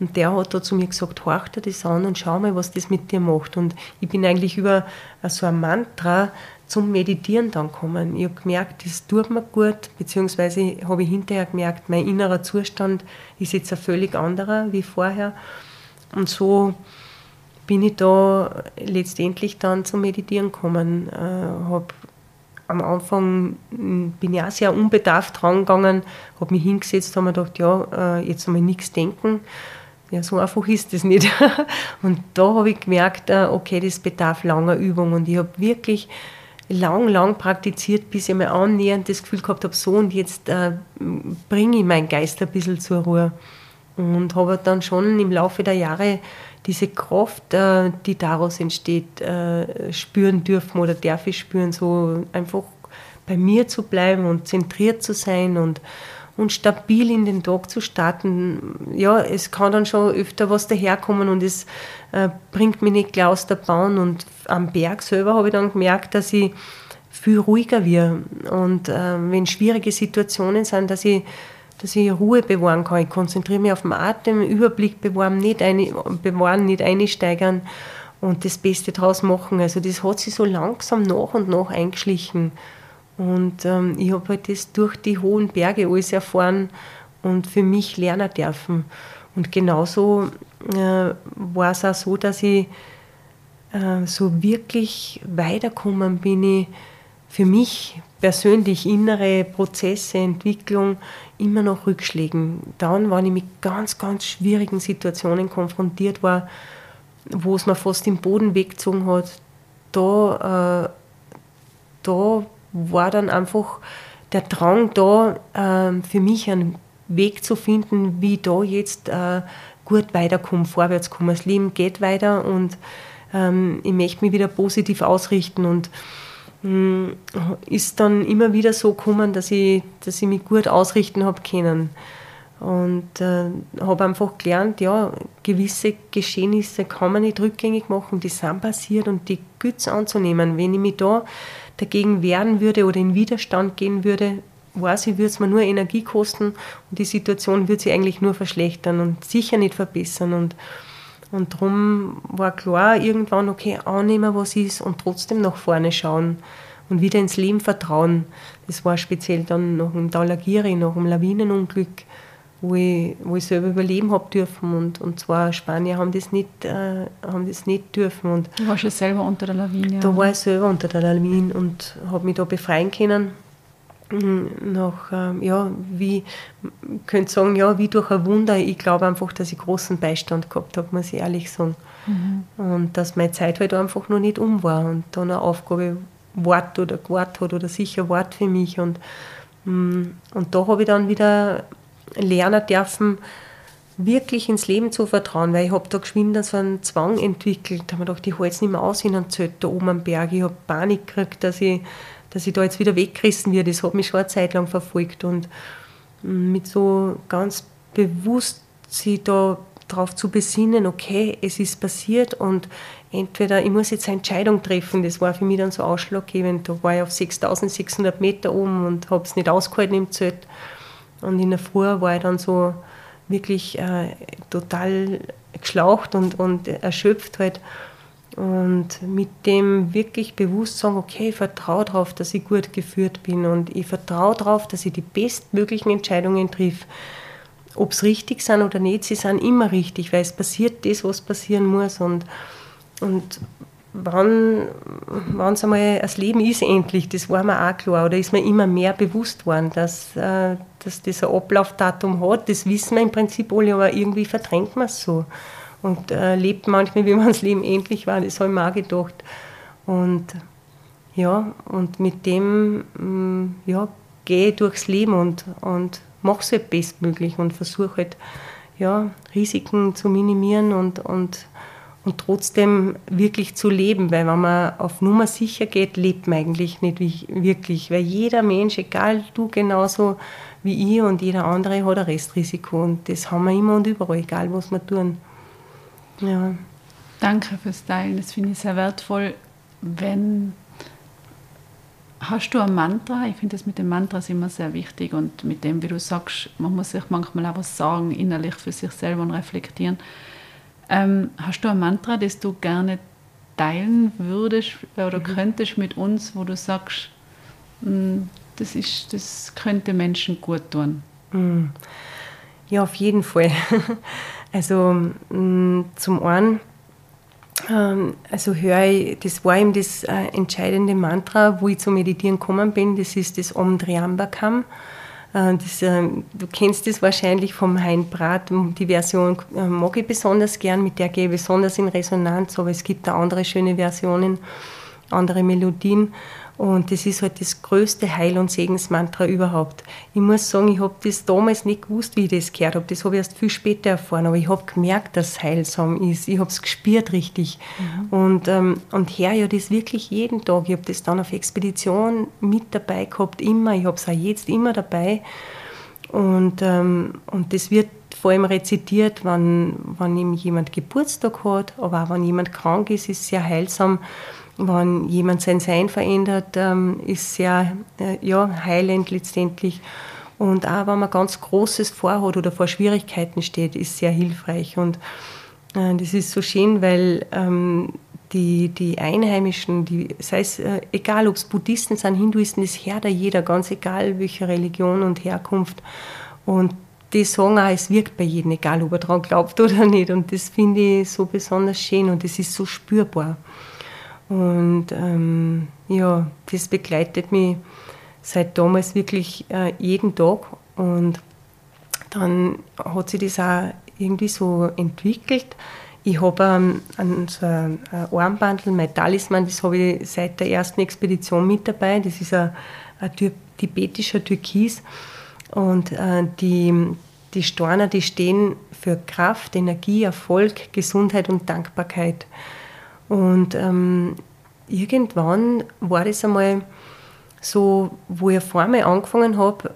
Und der hat da zu mir gesagt, horch dir das an und schau mal, was das mit dir macht. Und ich bin eigentlich über so ein Mantra zum Meditieren dann gekommen. Ich habe gemerkt, das tut mir gut, beziehungsweise habe ich hinterher gemerkt, mein innerer Zustand ist jetzt ein völlig anderer wie vorher. Und so bin ich da letztendlich dann zum Meditieren gekommen. Äh, hab am Anfang bin ich auch sehr unbedarft rangegangen, habe mich hingesetzt, habe mir gedacht, ja, äh, jetzt einmal nichts denken ja, so einfach ist das nicht. [laughs] Und da habe ich gemerkt, äh, okay, das bedarf langer Übung. Und ich habe wirklich lang, lang praktiziert, bis ich mir annähernd das Gefühl gehabt habe, so und jetzt äh, bringe ich meinen Geist ein bisschen zur Ruhe. Und habe dann schon im Laufe der Jahre diese Kraft, äh, die daraus entsteht, äh, spüren dürfen oder darf ich spüren, so einfach bei mir zu bleiben und zentriert zu sein und, und stabil in den Tag zu starten. Ja, es kann dann schon öfter was daherkommen und es äh, bringt mich nicht gleich aus der Bahn. Und am Berg selber habe ich dann gemerkt, dass ich viel ruhiger werde. Und äh, wenn schwierige Situationen sind, dass ich, dass ich Ruhe bewahren kann. Ich konzentriere mich auf den Atem, Überblick bewahren, nicht, eine, bewahren, nicht einsteigern und das Beste draus machen. Also das hat sich so langsam nach und nach eingeschlichen. Und ähm, ich habe halt das durch die hohen Berge alles erfahren und für mich lernen dürfen. Und genauso äh, war es auch so, dass ich äh, so wirklich weitergekommen bin, ich für mich persönlich innere Prozesse, Entwicklung immer noch Rückschlägen. Dann, wenn ich mit ganz, ganz schwierigen Situationen konfrontiert war, wo es mir fast den Boden weggezogen hat, da, äh, da war dann einfach der Drang da, äh, für mich einen Weg zu finden, wie ich da jetzt äh, gut weiterkomme, vorwärts komme. Das Leben geht weiter und ähm, ich möchte mich wieder positiv ausrichten und mh, mm, ist dann immer wieder so gekommen, dass ich, dass ich mich gut ausrichten habe können. Und äh, habe einfach gelernt, ja, gewisse Geschehnisse kann man nicht rückgängig machen, die sind passiert und die Güte anzunehmen. Wenn ich mich da dagegen wehren würde oder in Widerstand gehen würde, weiß ich, würde es mir nur Energie kosten und die Situation würde sich eigentlich nur verschlechtern und sicher nicht verbessern. Und, und darum war klar, irgendwann, okay, annehmen, was ist und trotzdem nach vorne schauen und wieder ins Leben vertrauen. Das war speziell dann nach dem Dalagiri, nach dem Lawinenunglück wo ich, wo ich selber überleben habe dürfen. Und, und zwar Spanier haben das nicht, äh, haben das nicht dürfen. Und du warst ja selber unter der Lawine. Da war ich selber unter der Lawine und habe mich da befreien können. Mhm, nach, ähm, ja, wie, könnte sagen, ja, wie durch ein Wunder. Ich glaube einfach, dass ich großen Beistand gehabt habe, muss ich ehrlich sagen. Mhm. Und dass meine Zeit halt einfach noch nicht um war und dann eine Aufgabe Wort oder Wort hat oder sicher Wort für mich. Und, mm, und da habe ich dann wieder lernen dürfen, wirklich ins Leben zu vertrauen, weil ich habe da geschwind so einen Zwang entwickelt. Da habe ich gedacht, ich halte es nicht mehr aus in einem Zelt da oben am Berg. Ich habe Panik gekriegt, dass ich, dass ich da jetzt wieder weggerissen werde. Das hat mich schon eine Zeit lang verfolgt. Und mit so ganz bewusst sich da darauf zu besinnen, okay, es ist passiert und entweder ich muss jetzt eine Entscheidung treffen, das war für mich dann so ausschlaggebend. Da war ich auf 6600 Meter oben und habe es nicht ausgehalten im Zelt. Und in der Früh war ich dann so wirklich äh, total geschlaucht und, und erschöpft halt. Und mit dem wirklich bewusst sagen, okay, ich vertraue darauf, dass ich gut geführt bin und ich vertraue darauf, dass ich die bestmöglichen Entscheidungen triff. Ob es richtig sind oder nicht, sie sind immer richtig, weil es passiert das, was passieren muss. Und, und wann, wann es einmal das Leben ist endlich, das war mir auch klar, oder ist mir immer mehr bewusst worden, dass, äh, dass das ein Ablaufdatum hat, das wissen wir im Prinzip alle, aber irgendwie verdrängt man es so und äh, lebt manchmal, wie man das Leben endlich war, das habe ich mir auch gedacht. Und ja, und mit dem mm, ja, gehe ich durchs Leben und, und mache es halt bestmöglich und versuche halt ja, Risiken zu minimieren und, und und trotzdem wirklich zu leben, weil wenn man auf Nummer sicher geht, lebt man eigentlich nicht wirklich, weil jeder Mensch, egal du genauso wie ich und jeder andere, hat ein Restrisiko und das haben wir immer und überall, egal was wir tun. Ja. Danke fürs Teilen, das finde ich sehr wertvoll. Wenn Hast du ein Mantra? Ich finde das mit den Mantras immer sehr wichtig und mit dem, wie du sagst, man muss sich manchmal auch was sagen, innerlich für sich selber und reflektieren. Ähm, hast du ein Mantra, das du gerne teilen würdest oder mhm. könntest mit uns, wo du sagst, hm, das, ist, das könnte Menschen gut tun? Mhm. Ja, auf jeden Fall. [laughs] Also hm, zum einen, ähm, also höre ich, das war eben das äh, entscheidende Mantra, wo ich zum Meditieren gekommen bin, das ist das Om Triambakam. Äh, das, äh, du kennst das wahrscheinlich vom Hein Brat. Die Version äh, mag ich besonders gern, mit der gehe ich besonders in Resonanz, aber es gibt da andere schöne Versionen, andere Melodien. Und das ist halt das größte Heil- und Segensmantra überhaupt. Ich muss sagen, ich habe das damals nicht gewusst, wie ich das gehört habe. Das habe ich erst viel später erfahren. Aber ich habe gemerkt, dass es heilsam ist. Ich habe es gespürt richtig. Mhm. Und, ähm, und her ja das wirklich jeden Tag. Ich habe das dann auf Expedition mit dabei gehabt, immer. Ich habe es auch jetzt immer dabei. Und, ähm, und das wird vor allem rezitiert, wenn, wenn jemand Geburtstag hat, aber auch wenn jemand krank ist, ist es sehr heilsam wenn jemand sein Sein verändert, ähm, ist sehr äh, ja, heilend letztendlich. Und auch wenn man ganz Großes vorhat oder vor Schwierigkeiten steht, ist sehr hilfreich. Und äh, das ist so schön, weil ähm, die, die Einheimischen, die, sei es äh, egal, ob es Buddhisten sind, Hinduisten, das hört jeder, ganz egal welche Religion und Herkunft. Und die sagen auch, es wirkt bei jedem, egal ob er daran glaubt oder nicht. Und das finde ich so besonders schön und das ist so spürbar. Und ähm, ja, das begleitet mich seit damals wirklich äh, jeden Tag. Und dann hat sich das auch irgendwie so entwickelt. Ich habe ähm, so ein Armbandel, mein Talisman, das habe ich seit der ersten Expedition mit dabei. Das ist ein, ein tibetischer Türkis. Und äh, die, die Storner, die stehen für Kraft, Energie, Erfolg, Gesundheit und Dankbarkeit. Und ähm, irgendwann war das einmal so, wo ich vor mir angefangen habe,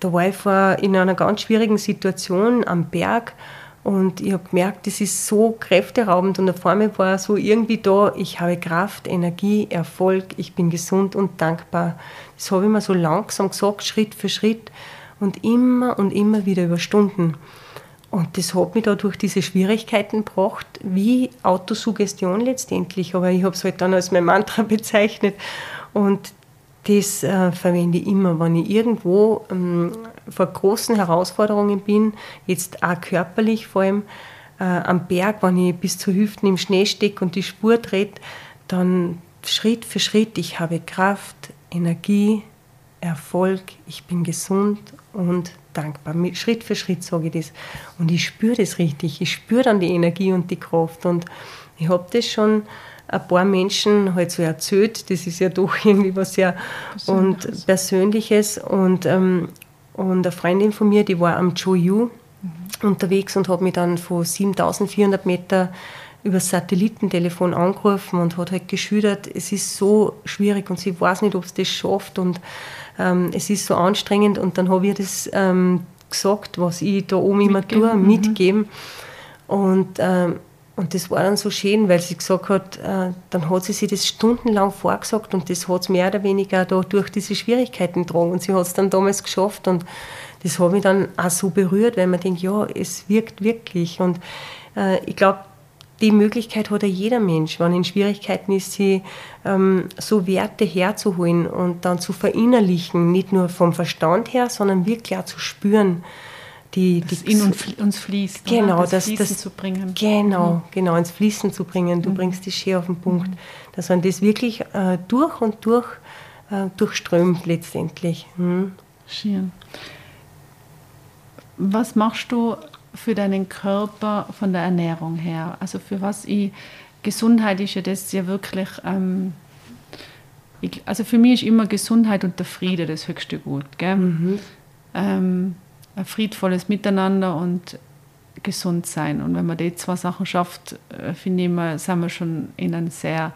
da war ich vor, in einer ganz schwierigen Situation am Berg und ich habe gemerkt, das ist so kräfteraubend und vor mir war so irgendwie da, ich habe Kraft, Energie, Erfolg, ich bin gesund und dankbar. Das habe ich mir so langsam gesagt, Schritt für Schritt und immer und immer wieder über Stunden. Und das hat mich da durch diese Schwierigkeiten gebracht, wie Autosuggestion letztendlich. Aber ich habe es halt dann als mein Mantra [laughs] bezeichnet. Und das äh, verwende ich immer, wenn ich irgendwo ähm, vor großen Herausforderungen bin, jetzt auch körperlich vor allem, äh, am Berg, wenn ich bis zu Hüften im Schnee stecke und die Spur dreht, dann Schritt für Schritt, ich habe Kraft, Energie, Erfolg, ich bin gesund und dankbar. Schritt für Schritt sage ich das. Und ich spüre das richtig. Ich spüre dann die Energie und die Kraft. Und ich habe das schon ein paar Menschen halt so erzählt. Das ist ja doch [laughs] irgendwie was sehr Persönliches. und Persönliches. Und, ähm, und eine Freundin von mir, die war am Choyu mhm. unterwegs und hat mich dann von 7400 Meter über das Satellitentelefon angerufen und hat halt geschildert, es ist so schwierig und sie weiß nicht, ob es das schafft und ähm, es ist so anstrengend und dann habe ich das ähm, gesagt, was ich da oben immer tue, mhm. mitgeben. Und, ähm, und das war dann so schön, weil sie gesagt hat, äh, dann hat sie sich das stundenlang vorgesagt und das hat es mehr oder weniger da durch diese Schwierigkeiten getragen und sie hat es dann damals geschafft und das hat mich dann auch so berührt, weil man denkt, ja, es wirkt wirklich und äh, ich glaube, die Möglichkeit hat ja jeder Mensch, wenn in Schwierigkeiten ist, sie ähm, so Werte herzuholen und dann zu verinnerlichen, nicht nur vom Verstand her, sondern wirklich auch zu spüren. Die, das die, in uns fließt. Genau, das, das Fließen das, zu bringen. Genau, mhm. genau, ins Fließen zu bringen. Du mhm. bringst die Schere auf den Punkt. Mhm. Dass man das wirklich äh, durch und durch äh, durchströmt letztendlich. Mhm. Schön. Was machst du für deinen Körper von der Ernährung her? Also für was ich, Gesundheit ist ja das ja wirklich, ähm, ich, also für mich ist immer Gesundheit und der Friede das höchste Gut. Gell? Mhm. Ähm, ein friedvolles Miteinander und gesund sein. Und wenn man die zwei Sachen schafft, äh, finde ich, mal, sind wir schon in einem sehr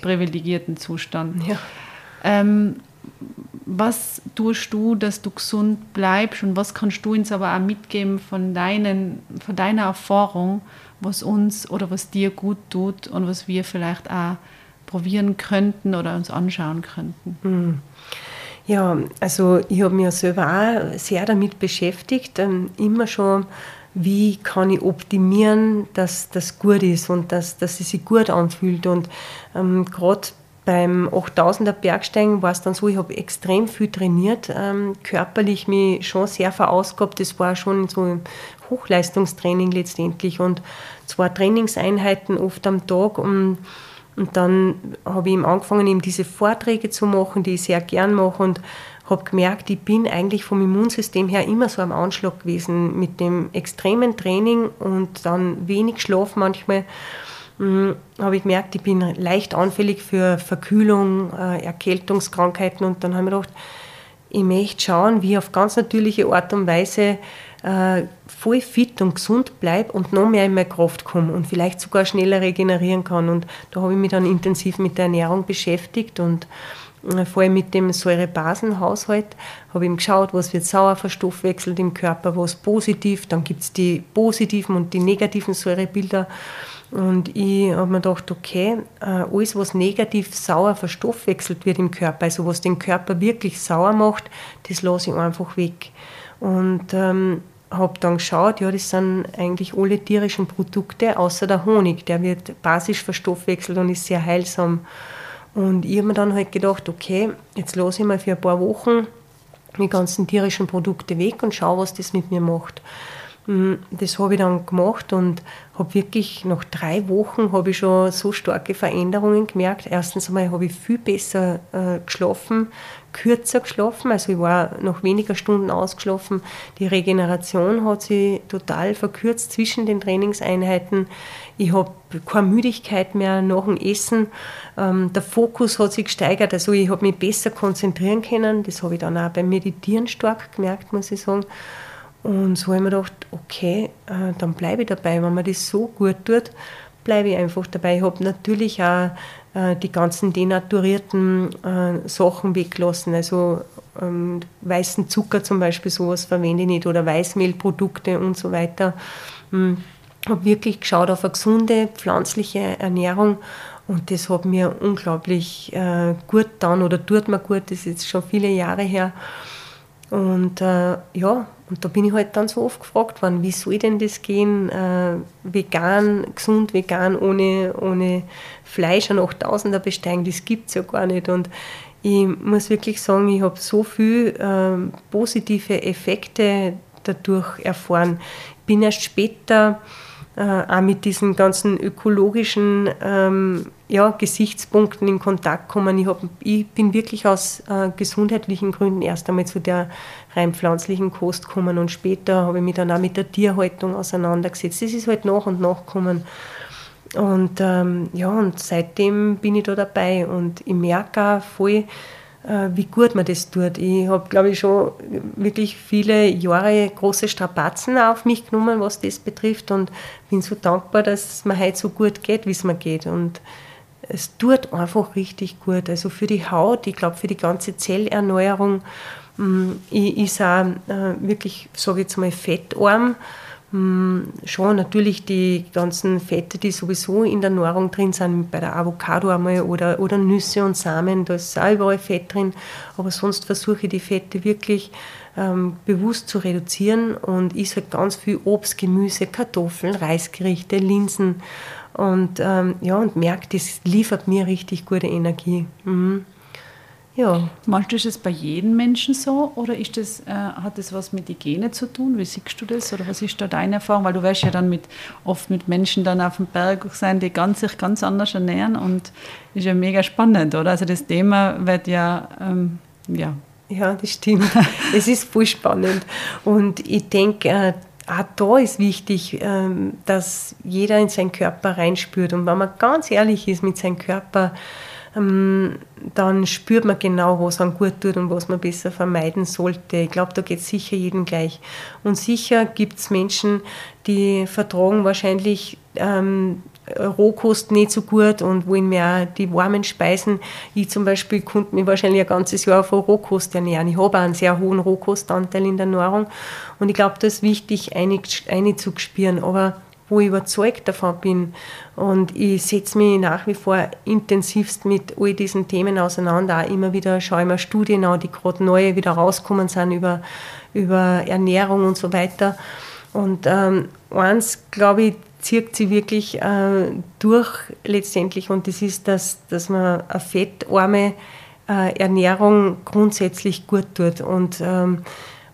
privilegierten Zustand. Ja. Ähm, was tust du, dass du gesund bleibst und was kannst du uns aber auch mitgeben von, deinen, von deiner Erfahrung, was uns oder was dir gut tut und was wir vielleicht auch probieren könnten oder uns anschauen könnten? Hm. Ja, also ich habe mich selber auch sehr damit beschäftigt, ähm, immer schon, wie kann ich optimieren, dass das gut ist und dass, dass es sich gut anfühlt. Und ähm, gerade beim 8000er Bergsteigen war es dann so, ich habe extrem viel trainiert, ähm, körperlich mich schon sehr verausgabt. Das war schon so Hochleistungstraining letztendlich und zwei Trainingseinheiten oft am Tag. Und, und dann habe ich eben angefangen, eben diese Vorträge zu machen, die ich sehr gern mache und habe gemerkt, ich bin eigentlich vom Immunsystem her immer so am Anschlag gewesen mit dem extremen Training und dann wenig Schlaf manchmal hm, habe ich gemerkt, ich bin leicht anfällig für Verkühlung, äh, Erkältungskrankheiten. Und dann habe ich gedacht, ich möchte schauen, wie ich auf ganz natürliche Art und Weise äh, voll fit und gesund bleibe und noch mehr in meine Kraft komme und vielleicht sogar schneller regenerieren kann. Und da habe ich mich dann intensiv mit der Ernährung beschäftigt und äh, vor allem mit dem Säurebasenhaushalt habe ich geschaut, was wird sauer verstoffwechselt im Körper, was positiv, dann gibt es die positiven und die negativen Säurebilder und ich habe mir gedacht, okay, äh, alles, was negativ sauer verstoffwechselt wird im Körper, also was den Körper wirklich sauer macht, das lasse ich einfach weg. Und ähm, habe dann geschaut, ja, das sind eigentlich alle tierischen Produkte, außer der Honig, der wird basisch verstoffwechselt und ist sehr heilsam. Und ich habe mir dann halt gedacht, okay, jetzt lasse ich mal für ein paar Wochen die ganzen tierischen Produkte weg und schaue, was das mit mir macht. Mm, das habe ich dann gemacht und habe wirklich nach drei Wochen habe ich schon so starke Veränderungen gemerkt. Erstens einmal habe ich viel besser äh, geschlafen, kürzer geschlafen, also ich war noch weniger Stunden ausgeschlafen. Die Regeneration hat sich total verkürzt zwischen den Trainingseinheiten. Ich habe keine Müdigkeit mehr nach dem Essen. Ähm, der Fokus hat sich gesteigert, also ich habe mich besser konzentrieren können. Das habe ich dann auch beim Meditieren stark gemerkt, muss ich sagen. Und so habe ich mir gedacht, okay, äh, dann bleibe ich dabei. Wenn man das so gut tut, bleibe ich einfach dabei. Ich habe natürlich auch äh, die ganzen denaturierten äh, Sachen weggelassen. Also ähm, weißen Zucker zum Beispiel, sowas verwende ich nicht oder Weißmehlprodukte und so weiter. Hm, habe wirklich geschaut auf eine gesunde pflanzliche Ernährung und das hat mir unglaublich gut getan oder tut mir gut, das ist jetzt schon viele Jahre her. Und äh, ja, und da bin ich halt dann so oft gefragt worden, wie soll denn das gehen, äh, vegan, gesund vegan, ohne, ohne Fleisch an 8000er besteigen, das gibt es ja gar nicht. Und ich muss wirklich sagen, ich habe so viele äh, positive Effekte dadurch erfahren. Ich bin erst später auch mit diesen ganzen ökologischen ähm, ja, Gesichtspunkten in Kontakt kommen. Ich, hab, ich bin wirklich aus äh, gesundheitlichen Gründen erst einmal zu der rein pflanzlichen Kost gekommen und später habe ich mich dann auch mit der Tierhaltung auseinandergesetzt. Das ist halt nach und nach gekommen. Und ähm, ja, und seitdem bin ich da dabei und ich merke auch voll, äh, wie gut man das tut. Ich habe, glaube ich, schon wirklich viele Jahre große Strapazen auf mich genommen, was das betrifft und bin so dankbar, dass es mir heute so gut geht, wie es mir geht. Und es tut einfach richtig gut. Also für die Haut, ich glaube, für die ganze Zellerneuerung mm, ist auch äh, wirklich, sage ich jetzt mal, fettarm. Hm, schon natürlich die ganzen Fette, die sowieso in der Nahrung drin sind, bei der Avocado einmal oder, oder Nüsse und Samen, da ist auch überall Fett drin. Aber sonst versuche ich die Fette wirklich ähm, bewusst zu reduzieren und esse halt ganz viel Obst, Gemüse, Kartoffeln, Reisgerichte, Linsen und ähm, ja, und merke, das liefert mir richtig gute Energie. Mhm. Ja. Meinst du, ist das bei jedem Menschen so oder ist das, äh, hat das was mit Hygiene zu tun? Wie siehst du das oder was ist da deine Erfahrung? Weil du wirst ja dann mit, oft mit Menschen dann auf dem Berg sein, die ganz, sich ganz anders ernähren und ist ja mega spannend, oder? Also das Thema wird ja, ähm, ja. Ja, das stimmt. [laughs] es ist voll spannend und ich denke, äh, auch da ist wichtig, ähm, dass jeder in seinen Körper reinspürt und wenn man ganz ehrlich ist mit seinem Körper, dann spürt man genau, was einem gut tut und was man besser vermeiden sollte. Ich glaube, da geht es sicher jedem gleich. Und sicher gibt es Menschen, die vertragen wahrscheinlich ähm, Rohkost nicht so gut und wollen mehr die warmen Speisen. Ich zum Beispiel konnte mich wahrscheinlich ein ganzes Jahr von Rohkost ernähren. Ich habe einen sehr hohen Rohkostanteil in der Nahrung und ich glaube, das ist wichtig, einzuspüren. Aber wo ich überzeugt davon bin und ich setze mich nach wie vor intensivst mit all diesen Themen auseinander. Auch immer wieder schaue ich mir Studien an, die gerade neu wieder rauskommen sind über, über Ernährung und so weiter. Und ähm, eins, glaube ich, zieht sie wirklich äh, durch letztendlich und das ist, dass, dass man eine fettarme äh, Ernährung grundsätzlich gut tut und ähm,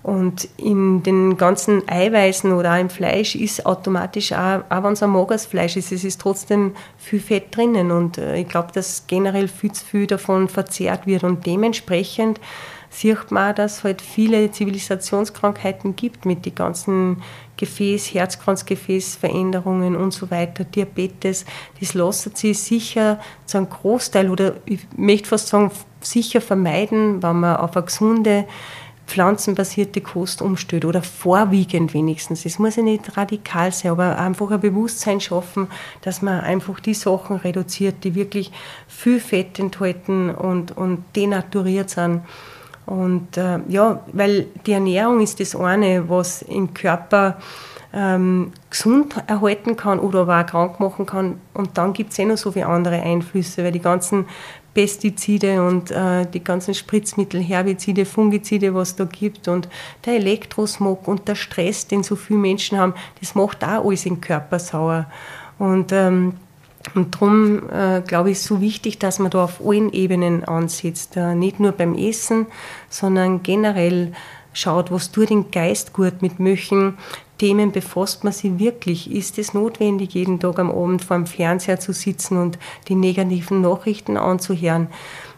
und in den ganzen Eiweißen oder auch im Fleisch ist automatisch auch, auch wenn es ein mageres Fleisch ist, es ist trotzdem viel Fett drinnen. Und äh, ich glaube, dass generell viel zu viel davon verzehrt wird. Und dementsprechend sieht man, dass es halt viele Zivilisationskrankheiten gibt mit den ganzen Gefäß, Herzkranzgefäßveränderungen und so weiter, Diabetes. Das lässt sich sicher zu einem Großteil oder ich möchte fast sagen, sicher vermeiden, wenn man auf eine gesunde pflanzenbasierte Kost umstellt oder vorwiegend wenigstens. Es muss ja nicht radikal sein, aber einfach ein Bewusstsein schaffen, dass man einfach die Sachen reduziert, die wirklich viel Fett enthalten und, und denaturiert sind. Und äh, ja, weil die Ernährung ist das eine, was im Körper ähm, gesund erhalten kann oder aber auch krank machen kann. Und dann gibt es eh noch so viele andere Einflüsse, weil die ganzen Pestizide und äh, die ganzen Spritzmittel, Herbizide, Fungizide, was da gibt und der Elektrosmog und der Stress, den so viele Menschen haben, das macht auch alles im Körper sauer. Und, ähm, und darum äh, glaube ich, ist so wichtig, dass man da auf allen Ebenen ansetzt. Äh, nicht nur beim Essen, sondern generell schaut, was tut den Geist gut mit Möchen, Themen befasst man sich wirklich? Ist es notwendig, jeden Tag am Abend vor dem Fernseher zu sitzen und die negativen Nachrichten anzuhören?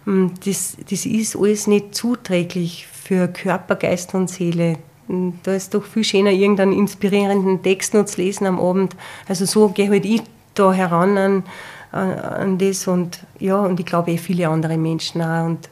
Hm, das, das ist alles nicht zuträglich für Körper, Geist und Seele. Hm, da ist doch viel schöner, irgendeinen inspirierenden Text noch zu lesen am Abend. Also so gehe halt ich da heran an, an das und ja, und ich glaube eh viele andere Menschen auch. Und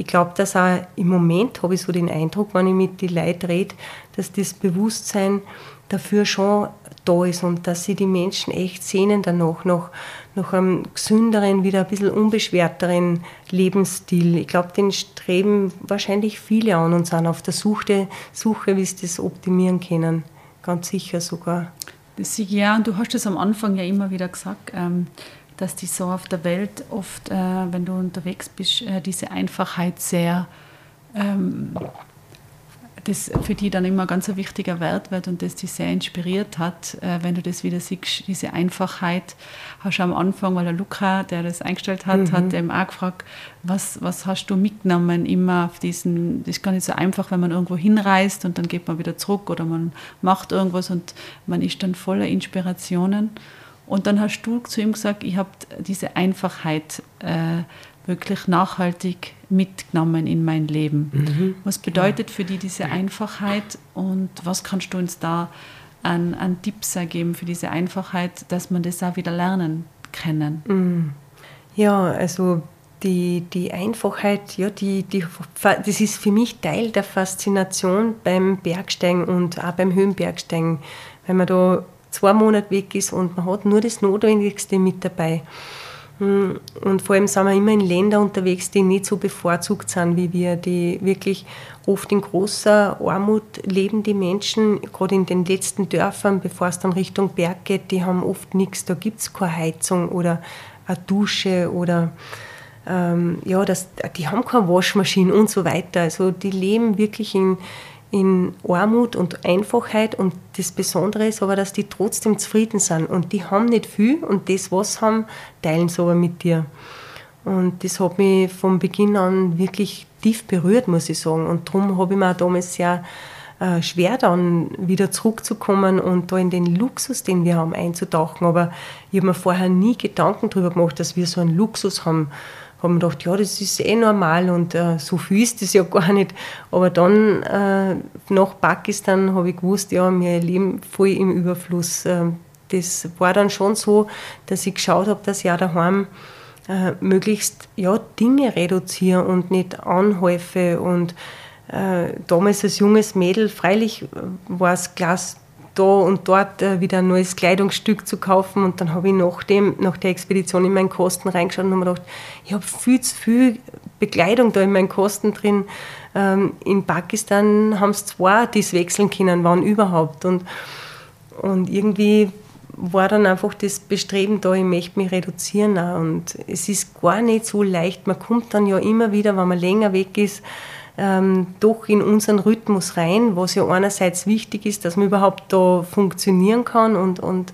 ich glaube, dass auch im Moment habe ich so den Eindruck, wenn ich mit den Leuten rede, dass das Bewusstsein dafür schon da ist und dass sie die Menschen echt sehnen danach, nach, nach einem gesünderen, wieder ein bisschen unbeschwerteren Lebensstil. Ich glaube, den streben wahrscheinlich viele an und sind auf der Suche, Suche wie sie das optimieren können. Ganz sicher sogar. Das, ja, und du hast es am Anfang ja immer wieder gesagt. Ähm, dass die so auf der Welt oft, äh, wenn du unterwegs bist, äh, diese Einfachheit sehr, ähm, das für die dann immer ganz ein wichtiger Wert wird und das dich sehr inspiriert hat, äh, wenn du das wieder siehst, diese Einfachheit. Hast du am Anfang, weil der Luca, der das eingestellt hat, mhm. hat eben auch gefragt, was, was hast du mitgenommen immer auf diesen, das ist gar nicht so einfach, wenn man irgendwo hinreist und dann geht man wieder zurück oder man macht irgendwas und man ist dann voller Inspirationen. Und dann hast du zu ihm gesagt, ich habe diese Einfachheit äh, wirklich nachhaltig mitgenommen in mein Leben. Mhm. Was bedeutet für dich diese Einfachheit und was kannst du uns da an, an Tipps ergeben für diese Einfachheit, dass man das auch wieder lernen können? Mhm. Ja, also die, die Einfachheit, ja, die, die, das ist für mich Teil der Faszination beim Bergsteigen und auch beim Höhenbergsteigen, weil man da zwei Monate weg ist und man hat nur das Notwendigste mit dabei. Hm, und vor allem sind wir immer in Ländern unterwegs, die nicht so bevorzugt sind wie wir, die wirklich oft in großer Armut leben, die Menschen, gerade in den letzten Dörfern, bevor es dann Richtung Berg geht, die haben oft nichts, da gibt es keine Heizung oder eine Dusche oder ähm, ja, das, die haben keine Waschmaschine und so weiter. Also die leben wirklich in, in Armut und Einfachheit und das Besondere ist aber, dass die trotzdem zufrieden sind und die haben nicht viel und das, was haben, teilen sie aber mit dir. Und das hat mich von Beginn an wirklich tief berührt, muss ich sagen. Und darum habe ich mir auch damals sehr äh, schwer dann wieder zurückzukommen und da in den Luxus, den wir haben, einzutauchen. Aber ich habe mir vorher nie Gedanken darüber gemacht, dass wir so einen Luxus haben haben wir gedacht, ja, das ist eh normal und äh, so viel ist das ja gar nicht. Aber dann äh, nach Pakistan habe ich gewusst, ja, wir leben voll im Überfluss. Äh, das war dann schon so, dass ich geschaut habe, dass ich auch daheim äh, möglichst ja, Dinge reduziere und nicht anhäufe. Und äh, damals als junges Mädel, freilich war es Glas da und dort äh, wieder ein neues Kleidungsstück zu kaufen. Und dann habe ich nach, dem, nach der Expedition in meinen Kosten reingeschaut und habe mir gedacht, ich habe viel zu viel Bekleidung da in meinen Kosten drin. Ähm, in Pakistan haben es zwei, die es wechseln können, wann überhaupt. Und, und irgendwie war dann einfach das Bestreben da, ich möchte mich reduzieren. Und es ist gar nicht so leicht. Man kommt dann ja immer wieder, wenn man länger weg ist, ähm, doch in unseren Rhythmus rein, was ja einerseits wichtig ist, dass man überhaupt da funktionieren kann und, und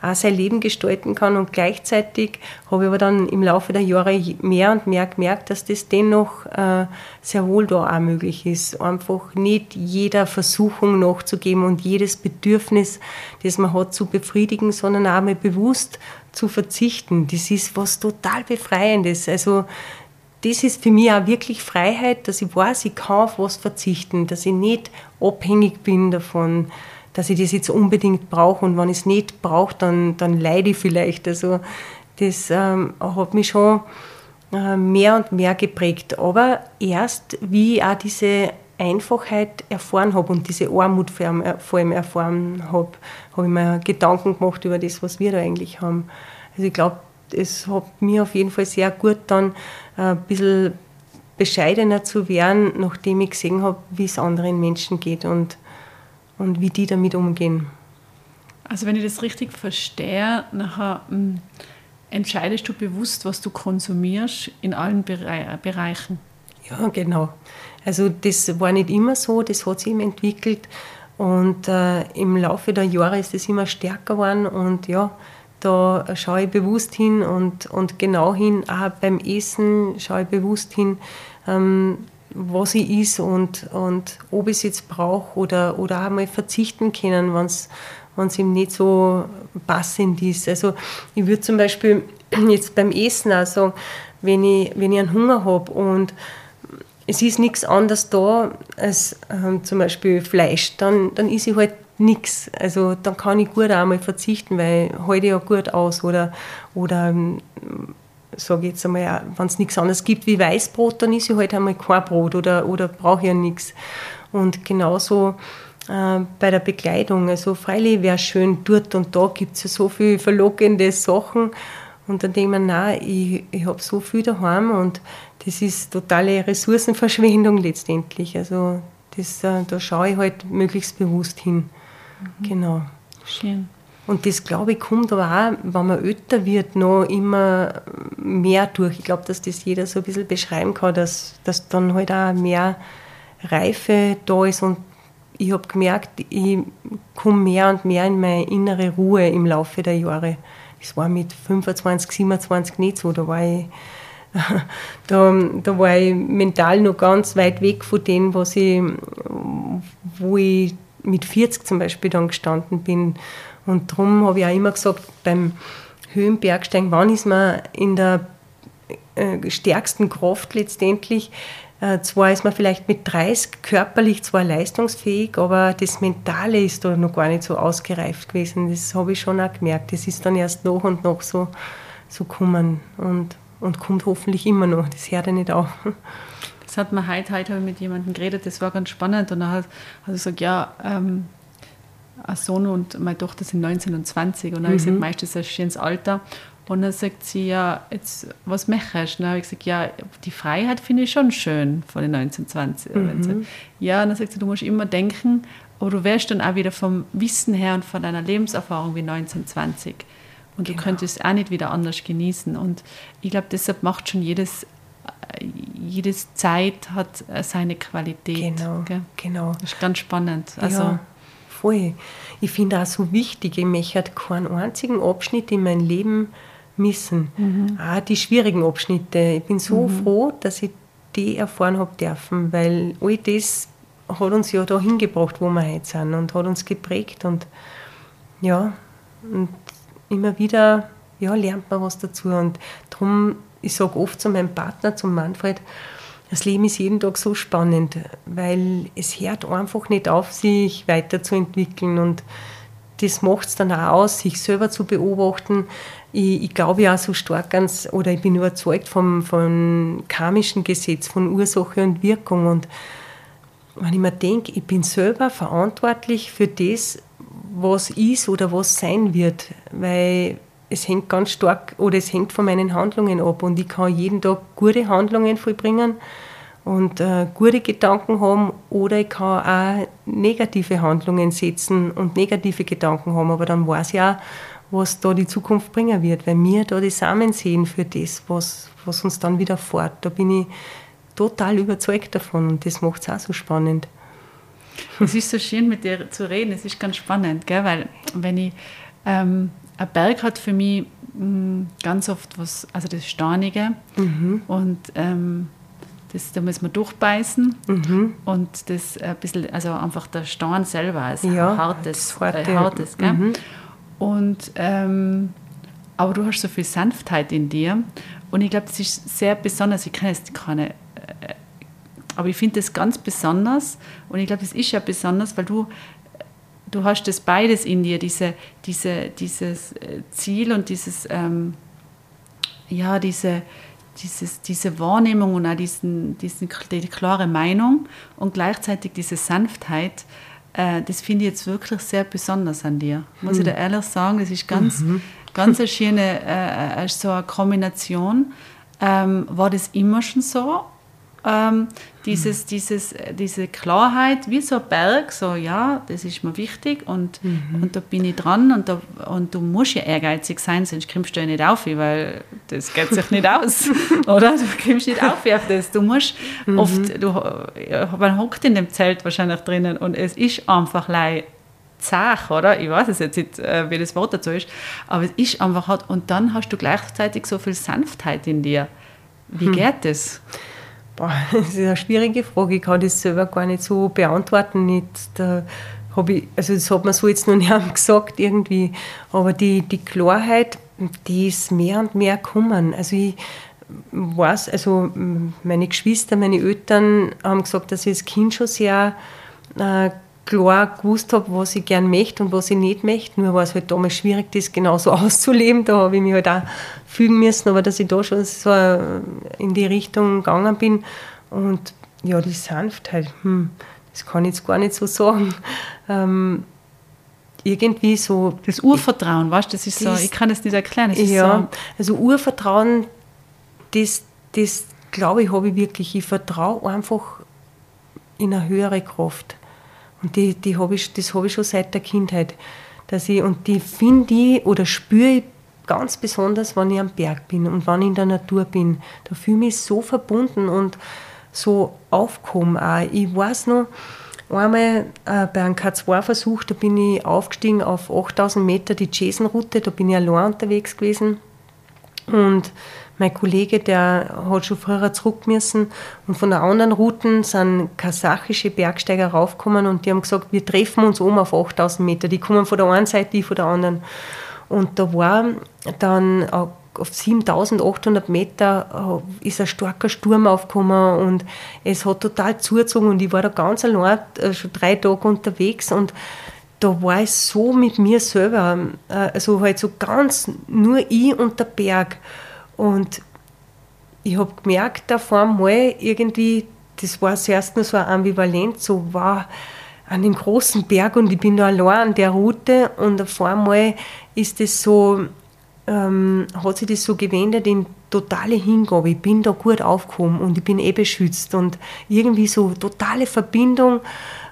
auch sein Leben gestalten kann. Und gleichzeitig habe ich aber dann im Laufe der Jahre mehr und mehr gemerkt, dass das dennoch äh, sehr wohl da auch möglich ist. Einfach nicht jeder Versuchung nachzugeben und jedes Bedürfnis, das man hat, zu befriedigen, sondern auch mal bewusst zu verzichten. Das ist was total Befreiendes. Also das ist für mich auch wirklich Freiheit, dass ich weiß, ich kann auf was verzichten, dass ich nicht abhängig bin davon, dass ich das jetzt unbedingt brauche und wenn ich es nicht brauche, dann, dann leide ich vielleicht. Also das ähm, hat mich schon äh, mehr und mehr geprägt. Aber erst, wie ich auch diese Einfachheit erfahren habe und diese Armut vor allem erfahren habe, habe ich mir Gedanken gemacht über das, was wir da eigentlich haben. Also ich glaube, es hat mir auf jeden Fall sehr gut dann äh, ein bisschen bescheidener zu werden, nachdem ich gesehen habe, wie es anderen Menschen geht und, und wie die damit umgehen. Also wenn ich das richtig verstehe, nachher mh, hm, entscheidest du bewusst, was du konsumierst in allen Bere Bereichen. Ja, genau. Also das war nicht immer so, das hat sich eben entwickelt und äh, im Laufe der Jahre ist es immer stärker geworden und ja, da schaue ich bewusst hin und, und genau hin, auch beim Essen schaue ich bewusst hin, ähm, was ich is und, und ob ich es jetzt brauche oder, oder auch mal verzichten können, wenn es ihm nicht so passend ist. Also ich würde zum Beispiel [clears throat] jetzt beim Essen auch sagen, wenn ich, wenn ich einen Hunger habe und es ist nichts anderes da als ähm, zum Beispiel Fleisch, dann, dann esse ich halt nichts. Also dann kann ich gut einmal verzichten, weil halte ja gut aus. Oder, oder ähm, sage ich jetzt einmal, wenn es nichts anderes gibt wie Weißbrot, dann ist ich halt einmal kein Brot oder, oder brauche ja nichts. Und genauso äh, bei der Bekleidung. Also freilich wäre schön dort und da gibt es ja so viele verlockende Sachen. Und dann ich mir, nein, ich, ich habe so viel daheim und das ist totale Ressourcenverschwendung letztendlich. Also das, äh, da schaue ich halt möglichst bewusst hin. Mhm. Genau. Schön. Und das, glaube ich, kommt aber auch, wenn man älter wird, noch immer mehr durch. Ich glaube, dass das jeder so ein bisschen beschreiben kann, dass, dass dann halt auch mehr Reife da ist. Und ich habe gemerkt, ich komme mehr und mehr in meine innere Ruhe im Laufe der Jahre. Das war mit 25, 27 nicht so. Da war ich, [laughs] da, da war ich mental noch ganz weit weg von dem, was ich, wo ich mit 40 zum Beispiel dann gestanden bin. Und darum habe ich auch immer gesagt, beim Höhenbergsteigen, wann ist man in der äh, stärksten Kraft letztendlich? Äh, zwar ist man vielleicht mit 30 körperlich zwar leistungsfähig, aber das Mentale ist da noch gar nicht so ausgereift gewesen. Das habe ich schon auch gemerkt. Das ist dann erst nach und nach so, so gekommen und, und kommt hoffentlich immer noch. Das hört ja nicht auf. Das hat man heute, heute habe ich mit jemandem geredet, das war ganz spannend. Und dann hat, hat er gesagt, ja, ähm, ein Sohn und meine Tochter sind 19 und 20. Und dann mhm. habe ich gesagt, mhm. meistens ist ein schönes Alter. Und dann sagt sie, ja, jetzt, was möchtest du? dann habe ich gesagt, ja, die Freiheit finde ich schon schön von den 19, 20. Mhm. Ja, und dann sagt sie, du musst immer denken, aber du wärst dann auch wieder vom Wissen her und von deiner Lebenserfahrung wie 19, 20. Und genau. du könntest auch nicht wieder anders genießen. Und ich glaube, deshalb macht schon jedes jedes Zeit hat äh, seine Qualität. Genau, gell? genau. Das ist ganz spannend. Also, ja, voll. Ich finde auch so wichtig, ich möchte keinen einzigen Abschnitt in meinem Leben missen. Mhm. Auch die schwierigen Abschnitte. Ich bin so mhm. froh, dass ich die erfahren habe dürfen, weil all das hat uns ja da hingebracht, wo wir heute sind und hat uns geprägt und ja, und immer wieder ja, lernt man was dazu und darum ich sage oft zu meinem Partner, zum Manfred, das Leben ist jeden Tag so spannend, weil es hört einfach nicht auf, sich weiterzuentwickeln und das macht es dann auch aus, sich selber zu beobachten. Ich, ich glaube ja so stark ganz, oder ich bin überzeugt vom, vom karmischen Gesetz, von Ursache und Wirkung. Und wenn ich mir denke, ich bin selber verantwortlich für das, was ist oder was sein wird, weil es hängt ganz stark oder es hängt von meinen Handlungen ab und ich kann jeden Tag gute Handlungen vollbringen und äh, gute Gedanken haben oder ich kann auch negative Handlungen setzen und negative Gedanken haben, aber dann weiß ich auch, was da die Zukunft bringen wird, weil wir da die Samen sehen für das, was, was uns dann wieder fährt. Da bin ich total überzeugt davon und das macht es auch so spannend. Es ist so schön, mit dir zu reden, es ist ganz spannend, gell? weil wenn ich, ähm, ein Berg hat für mich mh, mm, ganz oft was, also das Starnige mhm. und ähm, das, da muss man durchbeißen mhm. und das ein bisschen, also einfach der Stein selber ist ja, hartes, harte, äh, hartes gell? Mhm. Und, ähm, aber du hast so viel Sanftheit in dir und ich glaube, das ist sehr besonders. Ich kenne jetzt keine, äh, aber ich finde das ganz besonders und ich glaube, das ist ja besonders, weil du du hast das beides in dir, diese, diese, dieses äh, Ziel und dieses, ähm, ja, diese, dieses, diese Wahrnehmung und auch diesen, diesen, die klare Meinung und gleichzeitig diese Sanftheit, äh, das finde ich jetzt wirklich sehr besonders an dir. Muss mhm. ich dir ehrlich sagen, das ist ganz, mhm. ganz eine schöne äh, äh, so eine Kombination. Ähm, war das immer schon so ähm, dieses, mhm. dieses, diese Klarheit, wie so ein Berg, so ja, das ist mir wichtig und, mhm. und da bin ich dran und, da, und du musst ja ehrgeizig sein, sonst kommst du ja nicht auf, weil das geht sich nicht aus, [laughs] oder? Du kommst nicht auf auf das. Du musst mhm. oft, du, man hockt in dem Zelt wahrscheinlich drinnen und es ist einfach leid zach, oder? Ich weiß es jetzt nicht, äh, wie das Wort dazu ist, aber es ist einfach hart. Und dann hast du gleichzeitig so viel Sanftheit in dir. Wie hm. geht das? Boah, [laughs] das ist eine schwierige Frage. Ich kann das selber gar nicht so beantworten. Jetzt, äh, ich, also das hat man so jetzt noch nicht [laughs] gesagt irgendwie. Aber die, die Klarheit, die ist mehr und mehr gekommen. Also ich weiß, also meine Geschwister, meine Eltern haben gesagt, dass ich als Kind schon sehr äh, klar gewusst habe, was ich gern möchte und was ich nicht möchte. Nur war es halt damals schwierig, das genauso [laughs] auszuleben. Da habe ich mich halt auch fügen müssen, aber dass ich da schon so in die Richtung gegangen bin. Und ja, die Sanftheit, hm, das kann ich jetzt gar nicht so sagen. [laughs] Ähm, irgendwie so. Das Urvertrauen, weißt du, das ist das, so, ich kann das nicht erklären. Das ja, so. also Urvertrauen, das, das glaube ich, habe ich wirklich. Ich vertraue einfach in eine höhere Kraft. Und die, die hab ich, das habe ich schon seit der Kindheit. Dass ich, und die finde ich oder spüre ich ganz besonders, wenn ich am Berg bin und wenn ich in der Natur bin. Da fühle ich mich so verbunden und so aufgehoben auch. Ich weiß noch, einmal äh, bei einem K2-Versuch, da bin ich aufgestiegen auf 8000 Meter die Jason-Route, da bin ich allein unterwegs gewesen. Und mein Kollege, der hat schon früher zurück müssen und von der anderen Route sind kasachische Bergsteiger raufgekommen und die haben gesagt, wir treffen uns um auf 8000 Meter. Die kommen von der einen Seite, die von der anderen. Und da war dann auf 7800 Meter äh, ist ein starker Sturm aufgekommen und es hat total zugezogen und ich war da ganz allein, äh, schon drei Tage unterwegs und da war ich so mit mir selber, äh, also halt so ganz nur ich und der Berg. Und ich habe gemerkt, auf einmal irgendwie, das war zuerst nur so ambivalent, so war an dem großen Berg und ich bin da allein an der Route und auf einmal ist das so, ähm, hat sich das so gewendet in totale Hingabe. Ich bin da gut aufgekommen und ich bin eh beschützt und irgendwie so totale Verbindung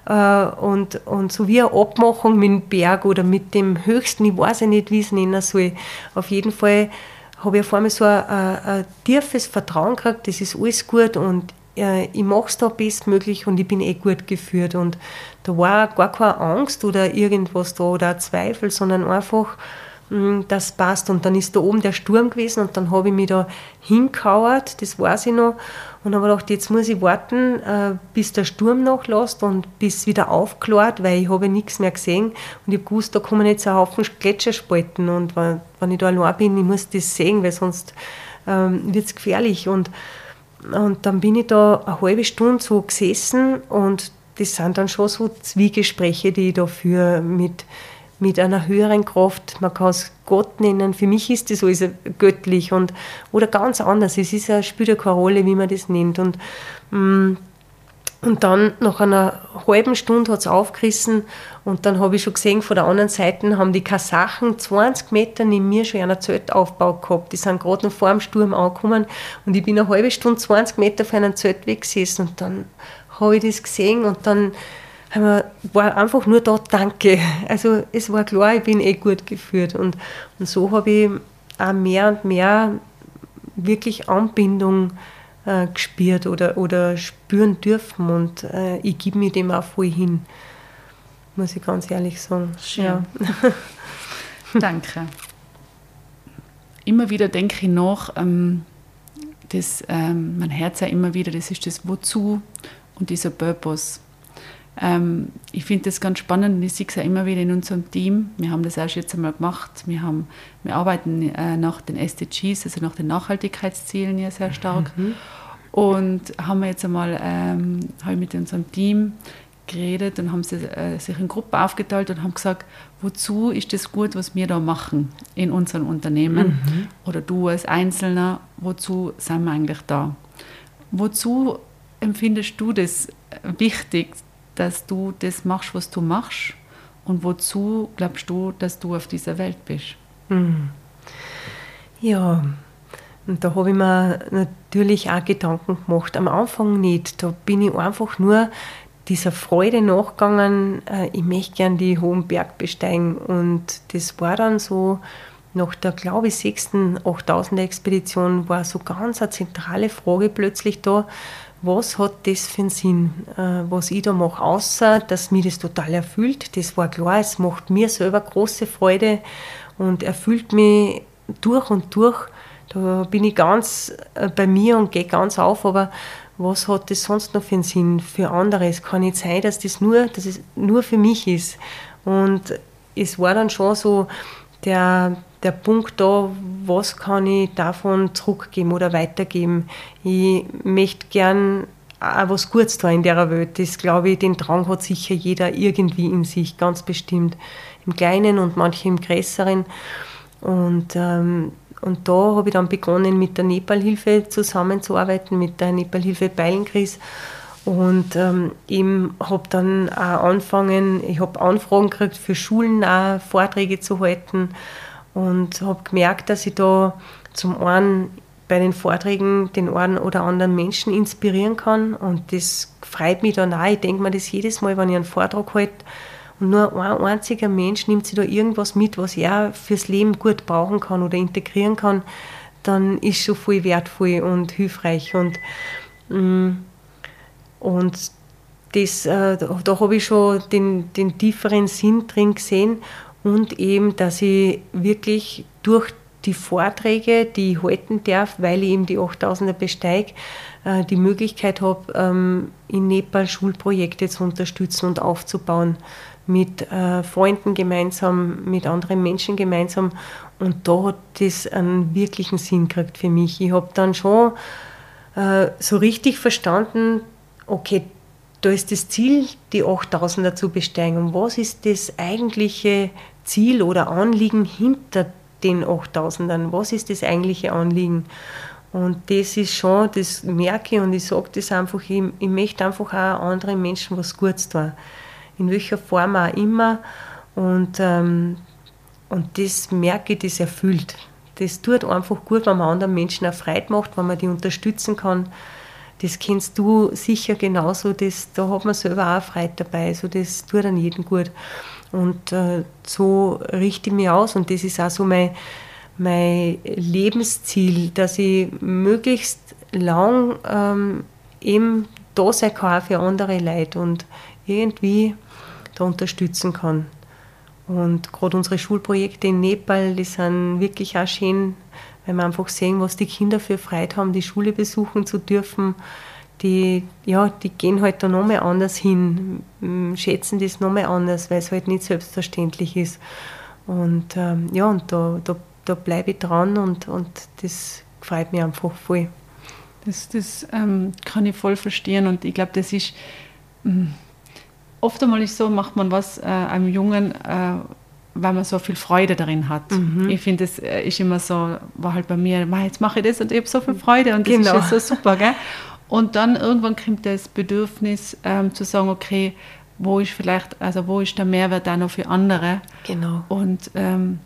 äh, und, und so wie eine Abmachung mit dem Berg oder mit dem Höchsten, ich weiß ja nicht, wie es nennen soll. Auf jeden Fall habe ich auf einmal so ein, ein, ein tiefes Vertrauen gekriegt, das ist alles gut und äh, ich mache es da bestmöglich und ich bin eh gut geführt. Und da war gar keine Angst oder irgendwas da oder Zweifel, sondern einfach, mh, hm, das passt. Und dann ist da oben der Sturm gewesen und dann habe ich mich da hingekauert, das weiß ich noch. Und habe gedacht, jetzt muss ich warten, äh, bis der Sturm nachlässt und bis wieder aufklärt, weil ich habe nichts mehr gesehen. Und ich habe gewusst, da kommen jetzt ein Haufen Gletscherspalten. Und wenn, ich da allein bin, ich muss das sehen, weil sonst ähm, wird es gefährlich. Und, und dann bin ich da eine halbe Stunde so gesessen und das sind dann schon so Zwiegespräche, die ich da führe mit, mit einer höheren Kraft. Man kann es Gott nennen. Für mich ist das alles göttlich und, oder ganz anders. Es ist spielt ja keine Rolle, wie man das nennt. Und, mm, und dann nach einer halben Stunde hat es aufgerissen und dann habe ich schon gesehen, von der anderen Seite haben die Kasachen 20 Meter neben mir schon einen Zeltaufbau gehabt. Die sind gerade noch vor dem Sturm angekommen und ich bin eine halbe Stunde 20 Meter von einem Zelt weggesessen und dann habe ich das gesehen und dann war einfach nur da Danke. [laughs] Also es war klar, ich bin eh gut geführt. Und, und so habe ich auch mehr und mehr wirklich Anbindung äh, gespürt oder, oder spüren dürfen. Und äh, ich gebe mir dem auch voll hin, muss ich ganz ehrlich sagen. Schön. Ja. [laughs] Danke. Immer wieder denke ich nach, ähm, das, ähm, mein Herz ja immer wieder, das ist das Wozu und dieser Purpose. Ähm, ich finde das ganz spannend und ich sehe es ja immer wieder in unserem Team. Wir haben das auch schon jetzt einmal gemacht. Wir, haben, wir arbeiten äh, nach den SDGs, also nach den Nachhaltigkeitszielen ja sehr stark. Mhm. Und haben wir jetzt einmal ähm, ich mit unserem Team geredet und haben sie, äh, sich in Gruppen aufgeteilt und haben gesagt, wozu ist das gut, was wir da machen in unserem Unternehmen mhm. oder du als Einzelner, wozu sind wir eigentlich da? Wozu empfindest du das wichtig, dass du das machst, was du machst? Und wozu glaubst du, dass du auf dieser Welt bist? Hm. Ja, und da habe ich mir natürlich auch Gedanken gemacht. Am Anfang nicht. Da bin ich einfach nur dieser Freude nachgegangen, äh, ich möchte gern die hohen Berg besteigen. Und das war dann so, nach der, glaube ich, sechsten 8000er Expedition war so ganz eine zentrale Frage plötzlich da, was hat das für einen Sinn, äh, was ich da mache, außer dass mich das total erfüllt. Das war klar, es macht mir selber große Freude und erfüllt mich durch und durch. Da bin ich ganz äh, bei mir und gehe ganz auf, aber was hat das sonst noch für einen Sinn für andere? Es kann nicht sein, dass das nur, dass es nur für mich ist. Und es war dann schon so der, der Punkt da, was kann ich davon zurückgeben oder weitergeben. Ich möchte gern auch was Gutes da in der Welt. Das glaube ich, den Drang hat sicher jeder irgendwie in sich, ganz bestimmt. Im Kleinen und manche im Größeren. Und, ähm, und da habe ich dann begonnen, mit der Nepalhilfe zusammenzuarbeiten, mit der Nepalhilfe Beilenkris. Und ähm, eben habe dann auch angefangen, ich habe Anfragen gekriegt für Schulen auch Vorträge zu halten und habe gemerkt, dass ich da zum einen bei den Vorträgen den einen oder anderen Menschen inspirieren kann und das freut mich dann auch. Ich denke mir das jedes Mal, wenn ich einen Vortrag halte und nur ein einziger Mensch nimmt sich da irgendwas mit, was er fürs Leben gut brauchen kann oder integrieren kann, dann ist schon viel wertvoll und hilfreich und mm, und das, äh, da, habe ich schon den, den tieferen Sinn drin gesehen und eben, dass ich wirklich durch die Vorträge, die ich halten darf, weil ich eben die 8000er besteige, äh, die Möglichkeit habe, ähm, in Nepal Schulprojekte zu unterstützen und aufzubauen. Mit äh, Freunden gemeinsam, mit anderen Menschen gemeinsam. Und da hat das einen wirklichen Sinn gekriegt für mich. Ich habe dann schon äh, so richtig verstanden, okay, da ist das Ziel, die 8000er zu besteigen. Und was ist das eigentliche Ziel oder Anliegen hinter den 8000ern? Was ist das eigentliche Anliegen? Und das ist schon, das merke ich und ich sage das einfach, ich, ich möchte einfach auch anderen Menschen was Gutes tun. In welcher Form auch immer. Und, ähm, und das merke ich, das erfüllt. Das tut einfach gut, wenn man anderen Menschen auch Freude macht, wenn man die unterstützen kann das kennst du sicher genauso, das, da hat man selber auch Freude dabei, also das tut an jedem gut. Und äh, so richte ich mich aus und das ist auch so mein, mein Lebensziel, dass ich möglichst lang ähm, eben da sein kann für andere Leute und irgendwie da unterstützen kann. Und gerade unsere Schulprojekte in Nepal, die sind wirklich auch schön weil wir einfach sehen, was die Kinder für Freude haben, die Schule besuchen zu dürfen. Die, ja, die gehen halt da nochmal anders hin, schätzen das nochmal anders, weil es halt nicht selbstverständlich ist. Und ähm, ja, und da, da, da bleibe ich dran und, und das freut mich einfach voll. Das, das ähm, kann ich voll verstehen und ich glaube, das ist mh, oft einmal ist so, macht man was äh, einem Jungen, äh, weil man so viel Freude darin hat. Mhm. Ich finde, es äh, ist immer so, war halt bei mir, jetzt mache ich das und ich habe so viel Freude und das genau. ist ja so super. Gell? [laughs] Und dann irgendwann kommt das Bedürfnis ähm, zu sagen, okay, wo ist vielleicht, also wo ist der Mehrwert auch noch für andere? Genau. Und, ähm,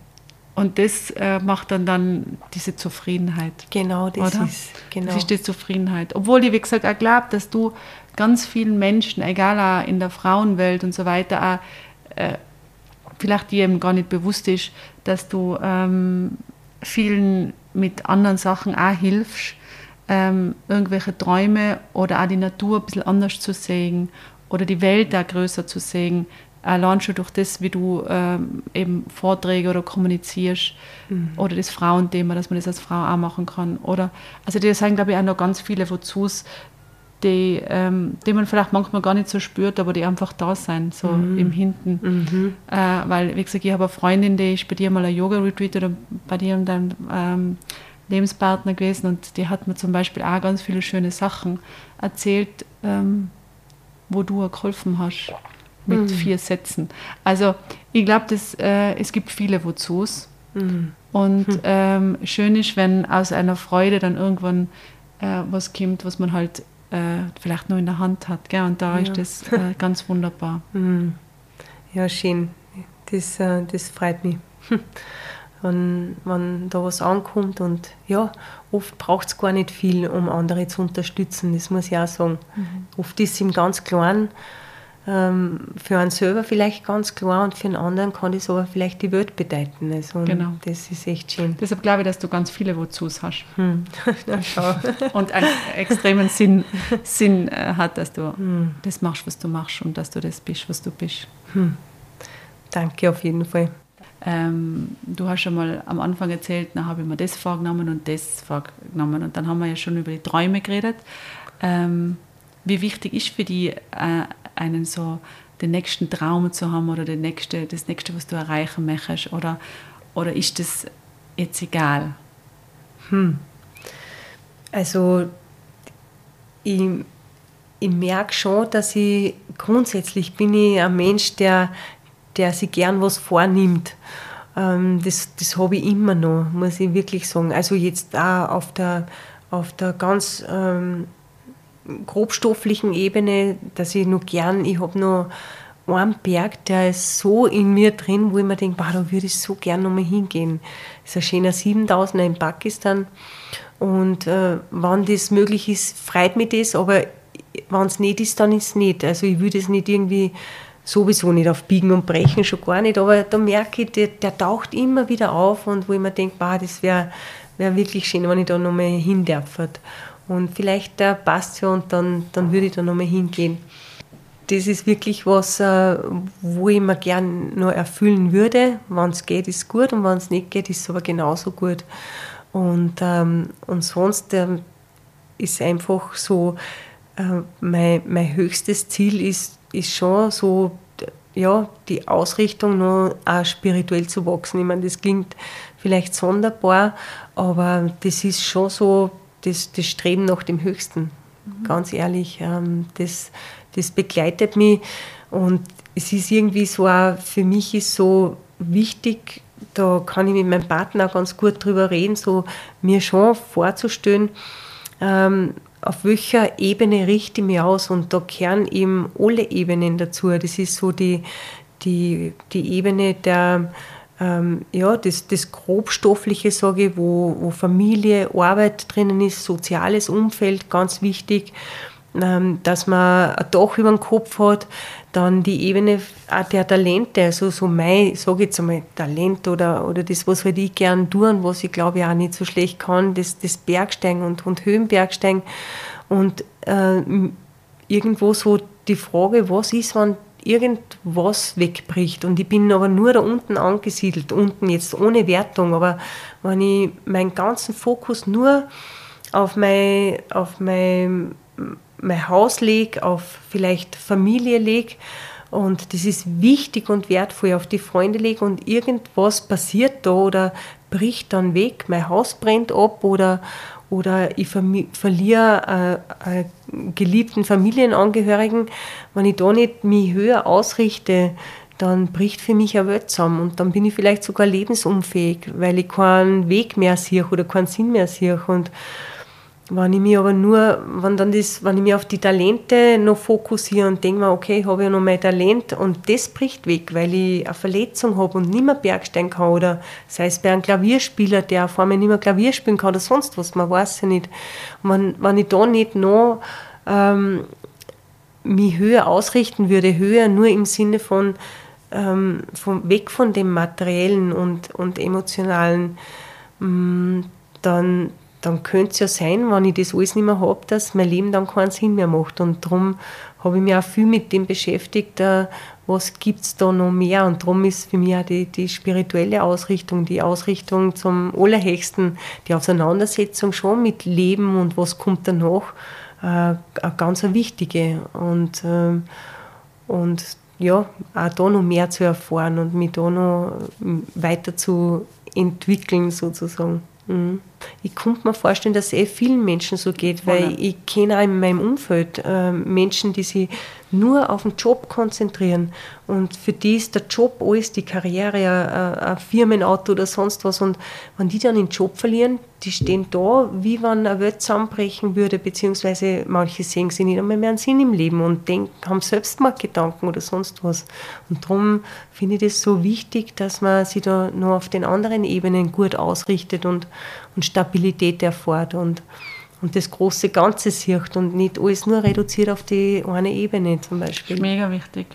und das äh, macht dann, dann diese Zufriedenheit. Genau, das oder? ist genau. Das ist die Zufriedenheit. Obwohl ich, wie gesagt, auch glaube, dass du ganz vielen Menschen, egal auch in der Frauenwelt und so weiter, auch, äh, vielleicht dir eben gar nicht bewusst ist, dass du ähm, vielen mit anderen Sachen auch hilfst, ähm, irgendwelche Träume oder auch die Natur ein bisschen anders zu sehen oder die Welt da größer zu sehen, allein schon durch das, wie du ähm, eben Vorträge oder kommunizierst mhm. oder das Frauenthema, dass man das als Frau auch machen kann. Oder, also das sind, glaube ich, auch noch ganz viele wozu die, ähm, die man vielleicht manchmal gar nicht so spürt, aber die einfach da sind, so mhm. im Hinten. Mhm. Äh, weil, wie gesagt, ich habe eine Freundin, die ist bei dir mal ein Yoga-Retreat oder bei dir und deinem ähm, Lebenspartner gewesen und die hat mir zum Beispiel auch ganz viele schöne Sachen erzählt, ähm, wo du geholfen hast mit mhm. vier Sätzen. Also ich glaube, äh, es gibt viele Wozus. Mhm. Und hm. ähm, schön ist, wenn aus einer Freude dann irgendwann äh, was kommt, was man halt äh, vielleicht nur in der Hand hat. Gell? Und da ja. ist das äh, [laughs] ganz wunderbar. Mhm. Ja, schön. Das, äh, das freut mich. [laughs] wenn, wenn da was ankommt und ja, oft braucht es gar nicht viel, um andere zu unterstützen, das muss ich auch sagen. Mhm. Oft ist es im ganz Kleinen ähm, für einen selber vielleicht ganz klar und für einen anderen kann das aber vielleicht die Welt bedeuten. Also, genau. Das ist echt schön. Deshalb glaube ich, dass du ganz viele Wozus hast. Hm. [laughs] [laughs] und einen extremen Sinn, Sinn äh, hat, dass du hm. das machst, was du machst und dass du das bist, was du bist. Hm. Danke auf jeden Fall. Ähm, du hast schon mal am Anfang erzählt, dann habe ich mir das vorgenommen und das vorgenommen. Und dann haben wir ja schon über die Träume geredet. Ähm, wie wichtig ist für dich äh, einen so den nächsten Traum zu haben oder den nächste, das nächste, was du erreichen möchtest? Oder, oder ist das jetzt egal? Hm. Also ich, ich merke schon, dass ich grundsätzlich bin ich ein Mensch, der, der sich gern was vornimmt. Ähm, das das habe ich immer noch, muss ich wirklich sagen. Also jetzt auch auf der, auf der ganz ähm, grobstofflichen Ebene, dass ich noch gern, ich habe noch einen Berg, der ist so in mir drin, wo ich mir denke, da würde ich so gern noch mal hingehen. Das ist ein schöner 7000er in Pakistan. Und äh, wenn das möglich ist, freut mich das, aber wenn es nicht ist, dann ist es nicht. Also ich würde es nicht irgendwie sowieso nicht auf Biegen und Brechen, schon gar nicht, aber da merke ich, der, der taucht immer wieder auf und wo ich mir denke, das wäre wär wirklich schön, wenn ich da noch mal hin darf. Und vielleicht äh, passt ja und dann, dann würde ich da nochmal hingehen. Das ist wirklich was, äh, wo ich mir gern nur erfüllen würde. Wenn es geht, ist gut und wenn es nicht geht, ist es aber genauso gut. Und, ähm, und sonst ähm, ist einfach so, äh, mein, mein höchstes Ziel ist, ist schon so, ja, die Ausrichtung noch auch spirituell zu wachsen. Ich meine, das klingt vielleicht sonderbar, aber das ist schon so das, das Streben nach dem Höchsten, mhm. ganz ehrlich. Ähm, das, das begleitet mich und es ist irgendwie so, auch für mich ist so wichtig, da kann ich mit meinem Partner auch ganz gut drüber reden, so mir schon vorzustellen, ähm, auf welcher Ebene richte ich mich aus und da kehren eben alle Ebenen dazu. Das ist so die, die, die Ebene der, ähm, ja, das, das Grobstoffliche, sage ich, wo, wo Familie, Arbeit drinnen ist, soziales Umfeld, ganz wichtig, ähm, dass man ein Dach über dem Kopf hat, dann die Ebene der Talente, also so mein, sage ich jetzt einmal, Talent oder, oder das, was halt ich gern tue und was ich glaube ich auch nicht so schlecht kann, das, das Bergsteigen und, und Höhenbergsteigen. Und äh, irgendwo so die Frage, was ist, wenn irgendwas wegbricht? Und ich bin aber nur da unten angesiedelt, unten jetzt ohne Wertung, aber wenn ich meinen ganzen Fokus nur auf mein, auf mein, mein Haus lege, auf vielleicht Familie lege und das ist wichtig und wertvoll, auf die Freunde lege und irgendwas passiert da oder bricht dann weg, mein Haus brennt ab oder, oder ich verliere äh, einen geliebten Familienangehörigen, wenn ich da nicht mich höher ausrichte, dann bricht für mich eine Welt zusammen. Und dann bin ich vielleicht sogar lebensunfähig, weil ich keinen Weg mehr sehe oder keinen Sinn mehr sehe. Und wenn ich mich aber nur, wenn, dann das, wenn ich mich auf die Talente noch fokussiere und denke mir, okay, ich habe ja noch mein Talent und das bricht weg, weil ich eine Verletzung habe und nicht mehr Bergstein kann oder sei es bei einem Klavierspieler, der vor mir nicht mehr Klavier spielen kann oder sonst was, man weiß ja nicht. Wenn, wenn ich da nicht noch ähm, mich höher ausrichten würde, höher nur im Sinne von, ähm, von weg von dem materiellen und, und emotionalen, ähm, dann, dann könnte es ja sein, wenn ich das alles nicht mehr habe, dass mein Leben dann keinen Sinn mehr macht. Und darum habe ich mich auch viel mit dem beschäftigt, äh, was gibt es da noch mehr. Und darum ist für mich auch die, die spirituelle Ausrichtung, die Ausrichtung zum Allerhöchsten, die Auseinandersetzung schon mit Leben und was kommt danach, äh, eine ganz wichtige. Und, äh, und ja, auch da noch mehr zu erfahren und mich da noch weiter zu entwickeln sozusagen. Mhm. Ich könnte mir vorstellen, dass es eh vielen Menschen so geht, weil ich kenne auch in meinem Umfeld äh, Menschen, die sich nur auf den Job konzentrieren und für die ist der Job alles, die Karriere, ein, ein Firmenauto oder sonst was und wenn die dann den Job verlieren, die stehen da, wie wenn eine Welt zusammenbrechen würde, beziehungsweise manche sehen sie nicht einmal mehr einen Sinn im Leben und denken, haben Selbstmordgedanken oder sonst was. Und darum finde ich das so wichtig, dass man sich da noch auf den anderen Ebenen gut ausrichtet und, und Stabilität erfährt und, und das große Ganze sieht und nicht alles nur reduziert auf die eine Ebene zum Beispiel. Mega wichtig.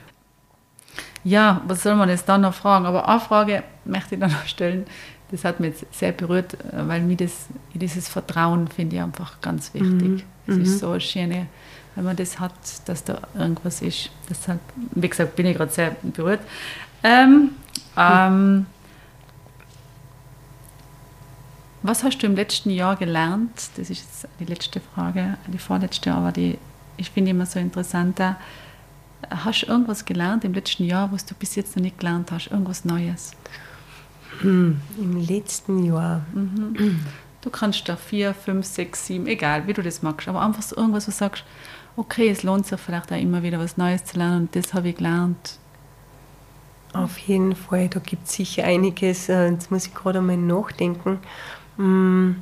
Ja, was soll man jetzt dann noch fragen? Aber eine Frage möchte ich dann noch stellen. Das hat mich jetzt sehr berührt, weil mir das, dieses Vertrauen finde ich einfach ganz wichtig. Es mhm. ist mhm. so eine schöne, wenn man das hat, dass da irgendwas ist. Deshalb, wie gesagt, bin ich gerade sehr berührt. Ähm, ähm, Was hast du im letzten Jahr gelernt? Das ist jetzt die letzte Frage, die vorletzte, aber die ich finde immer so interessant. Hast du irgendwas gelernt im letzten Jahr, was du bis jetzt noch nicht gelernt hast? Irgendwas Neues? Hm, Im letzten Jahr. Mhm. Du kannst da vier, fünf, sechs, sieben, egal wie du das magst, aber einfach so irgendwas, wo du sagst, okay, es lohnt sich vielleicht auch immer wieder was Neues zu lernen und das habe ich gelernt. Auf jeden Fall, da gibt es sicher einiges. Äh, jetzt muss ich gerade einmal nachdenken. Mm.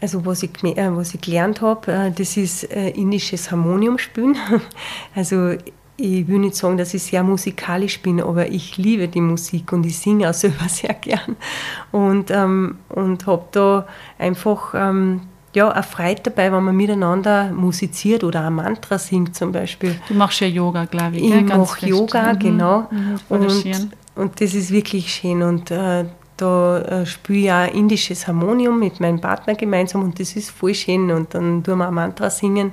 Also was ich, äh, was ich gelernt habe, äh, das ist äh, indisches Harmoniumspielen. [laughs] Also ich will nicht sagen, dass ich sehr musikalisch bin, aber ich liebe die Musik und ich singe auch selber [laughs] sehr gern. Und, ähm, und habe da einfach ähm, ja, eine Freude dabei, wenn man miteinander musiziert oder ein Mantra singt zum Beispiel. Du machst ja Yoga, glaube ich. Ich mache Yoga, mhm. genau. Mhm, und, und das ist wirklich schön. Und äh, da äh, spiele ich auch indisches Harmonium mit meinem Partner gemeinsam und das ist voll schön. Und dann tun wir ein Mantra singen.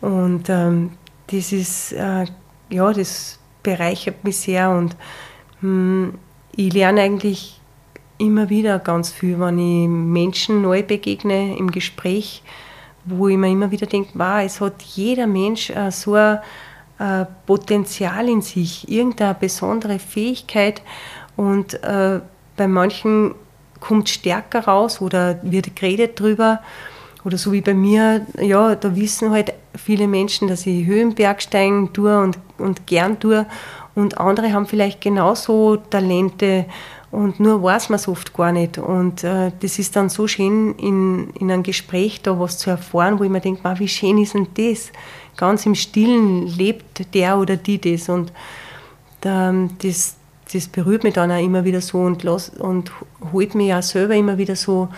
Und ähm, das ist, äh, ja, das bereichert mich sehr. Und mh, hm, ich lerne eigentlich immer wieder ganz viel, wenn ich Menschen neu begegne im Gespräch, wo ich mir immer wieder denke, wow, es hat jeder Mensch äh, so ein äh, Potenzial in sich, irgendeine besondere Fähigkeit und äh, bei manchen kommt stärker raus oder wird geredet drüber. Oder so wie bei mir, ja, da wissen halt viele Menschen, dass ich Höhenbergsteigen tue und, und gern tue. Und andere haben vielleicht genauso Talente und nur weiß man es oft gar nicht. Und äh, das ist dann so schön, in, in einem Gespräch da was zu erfahren, wo ich mir denke, wie schön ist denn das? Ganz im Stillen lebt der oder die das. Und da, das, das berührt mich dann auch immer wieder so und, las, und holt mich auch selber immer wieder so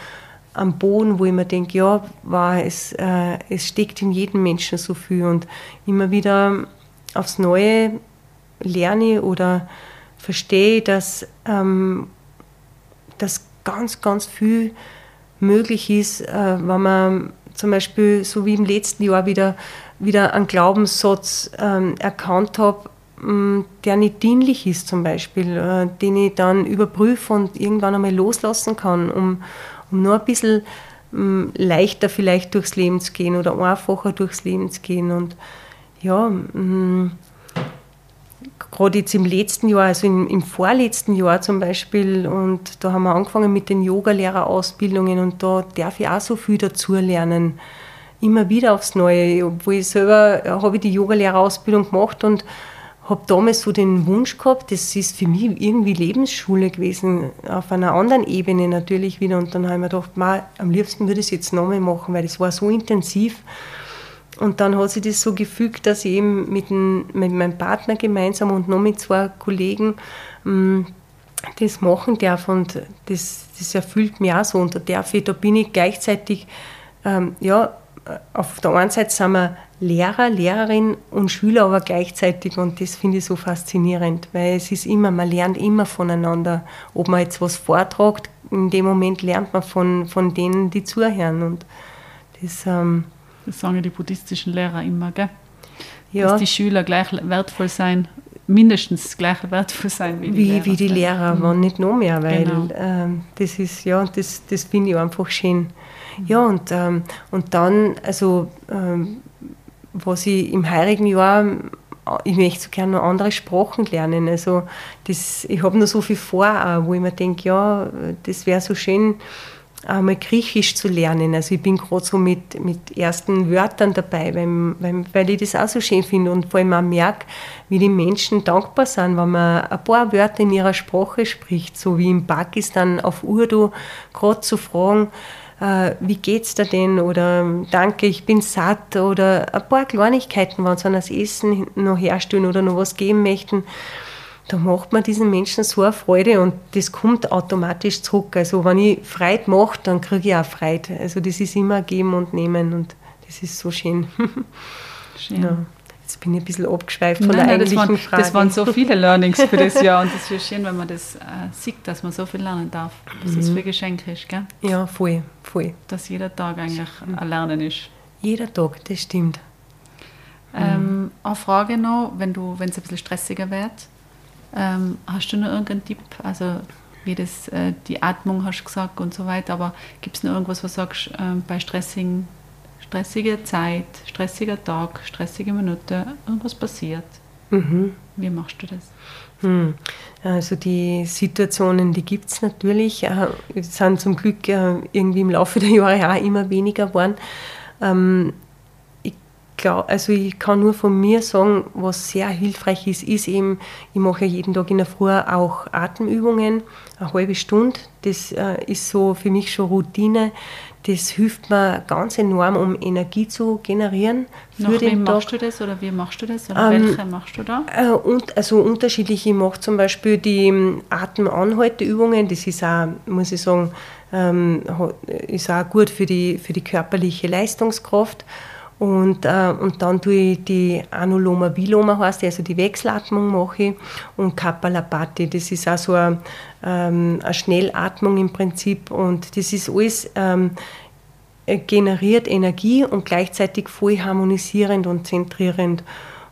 am Boden, wo ich mir denke, ja, war es, äh, es steckt in jedem Menschen so viel. Und immer wieder aufs Neue lerne oder verstehe, dass, ähm, dass ganz, ganz viel möglich ist, äh, wenn man zum Beispiel so wie im letzten Jahr wieder, wieder einen Glaubenssatz ähm, erkannt habe, der nicht dienlich ist zum Beispiel, äh, den ich dann überprüfe und irgendwann einmal loslassen kann, um, um nur ein bisschen mm, leichter vielleicht durchs Leben zu gehen oder einfacher durchs Leben zu gehen. Und ja, mm, gerade jetzt im letzten Jahr, also im, im, vorletzten Jahr zum Beispiel, und da haben wir angefangen mit den Yogalehrerausbildungen und da darf ich auch so viel dazu lernen. Immer wieder aufs Neue. Obwohl ich selber habe ich die Yogalehrerausbildung gemacht und habe damals so den Wunsch gehabt, das ist für mich irgendwie Lebensschule gewesen, auf einer anderen Ebene natürlich wieder. Und dann habe ich mir gedacht, man, am liebsten würde ich es jetzt nochmal machen, weil das war so intensiv. Und dann hat sich das so gefügt, dass ich eben mit, dem, mit meinem Partner gemeinsam und noch mit zwei Kollegen ähm, das machen darf. Und das, das erfüllt mich auch so. Und da darf ich, da bin ich gleichzeitig, ähm, ja, auf der einen Seite sind wir Lehrer, Lehrerin und Schüler aber gleichzeitig und das finde ich so faszinierend, weil es ist immer, man lernt immer voneinander. Ob man jetzt was vortragt, in dem Moment lernt man von, von denen, die zuhören und das... Ähm, das sagen ja die buddhistischen Lehrer immer, gell? Ja. Dass die Schüler gleich wertvoll sein, mindestens gleich wertvoll sein wie die wie, Lehrer. Wie die Lehrer, mhm. wenn nicht noch mehr, weil genau. ähm, das ist, ja, das, das finde ich einfach schön. Ja, und, ähm, und dann, also, ähm, was ich im heurigen Jahr, ich möchte so gerne noch andere Sprachen lernen. Also, das, ich habe noch so viel vor, wo ich mir denke, ja, das wäre so schön, einmal Griechisch zu lernen. Also ich bin gerade so mit, mit ersten Wörtern dabei, weil, weil, weil ich das auch so schön finde und vor allem auch merke, wie die Menschen dankbar sind, wenn man ein paar Wörter in ihrer Sprache spricht, so wie in Pakistan auf Urdu, gerade zu fragen, äh, wie geht's dir denn oder danke, ich bin satt oder ein paar Kleinigkeiten, wenn sie an das Essen noch herstellen oder noch was geben möchten, da macht man diesen Menschen so eine Freude und das kommt automatisch zurück. Also wenn ich Freude mache, dann kriege ich auch Freude. Also das ist immer Geben und Nehmen und das ist so schön. [laughs] schön. Ja. Jetzt bin ich ein bisschen abgeschweift von nein, der eigentlichen das waren, Frage. Das waren so viele Learnings für das Jahr und [laughs] es ist schön, wenn man das äh, sieht, dass man so viel lernen darf. Dass mhm. das für Geschenk ist, gell? Ja, voll, voll. Dass jeder Tag eigentlich ein Lernen ist. Jeder Tag, das stimmt. Ähm, mhm. Eine Frage noch, wenn es ein bisschen stressiger wird, ähm, hast du noch irgendeinen Tipp? Also wie das, äh, die Atmung hast du gesagt und so weiter, aber gibt es noch irgendwas, was du sagst, äh, bei stressigen stressige Zeit, stressiger Tag, stressige Minute, irgendwas passiert. Mhm. Wie machst du das? Hm. Also die Situationen, die gibt es natürlich, äh, sind zum Glück äh, irgendwie im Laufe der Jahre auch immer weniger geworden. Ähm, ich, glaub, also ich kann nur von mir sagen, was sehr hilfreich ist, ist eben, ich mache jeden Tag in der Früh auch Atemübungen, eine halbe Stunde. Das äh, ist so für mich schon Routine. Das hilft mir ganz enorm, um Energie zu generieren. Für Nach wem machst du das oder wie machst du das? Oder ähm, welche machst du da? Äh, und, also unterschiedlich. Ich mache zum Beispiel die ähm, Atemanhalteübungen. Das ist auch, muss ich sagen, ähm, ist auch gut für die, für die körperliche Leistungskraft. Und, äh, und dann tue ich die Anuloma Viloma, heißt die, also die Wechselatmung mache ich. Und Kapalabhati, das ist auch so eine, ähm, eine Schnellatmung im Prinzip. Und das ist alles ähm, generiert Energie und gleichzeitig voll harmonisierend und zentrierend.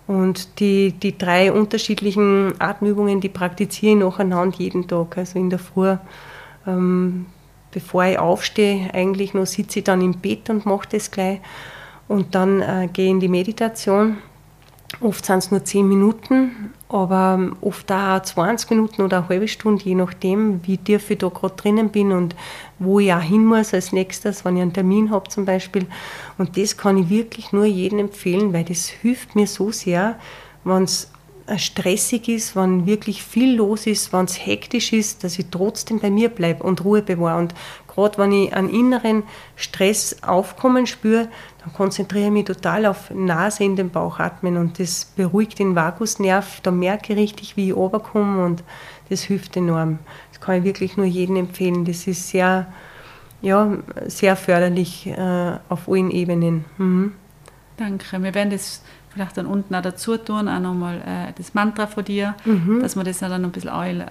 Und die, die drei unterschiedlichen Atemübungen, die praktiziere ich nacheinander jeden Tag. Also in der Früh, ähm, bevor ich aufstehe, eigentlich noch sitze ich dann im Bett und mache das gleich. Und dann äh, gehe in die Meditation. Oft sind es nur 10 Minuten, aber ähm, oft auch 20 Minuten oder eine halbe Stunde, je nachdem, wie tief ich da gerade drinnen bin und wo ich auch hin muss als nächstes, wenn ich einen Termin habe zum Beispiel. Und das kann ich wirklich nur jedem empfehlen, weil das hilft mir so sehr, wenn es äh, stressig ist, wenn wirklich viel los ist, wenn es hektisch ist, dass ich trotzdem bei mir bleibe und Ruhe bewahre. Und gerade wenn ich einen inneren Stress aufkommen spüre, dann konzentriere ich mich total auf Nase in den Bauch atmen und das beruhigt den Vagusnerv. Da merke ich richtig, wie ich runterkomme und das hilft enorm. Das kann ich wirklich nur jedem empfehlen. Das ist sehr, ja, sehr förderlich äh, auf allen Ebenen. Mhm. Danke. Wir werden das vielleicht dann unten auch dazu tun, auch nochmal äh, das Mantra von dir, mhm. dass man das dann ein bisschen auch, äh,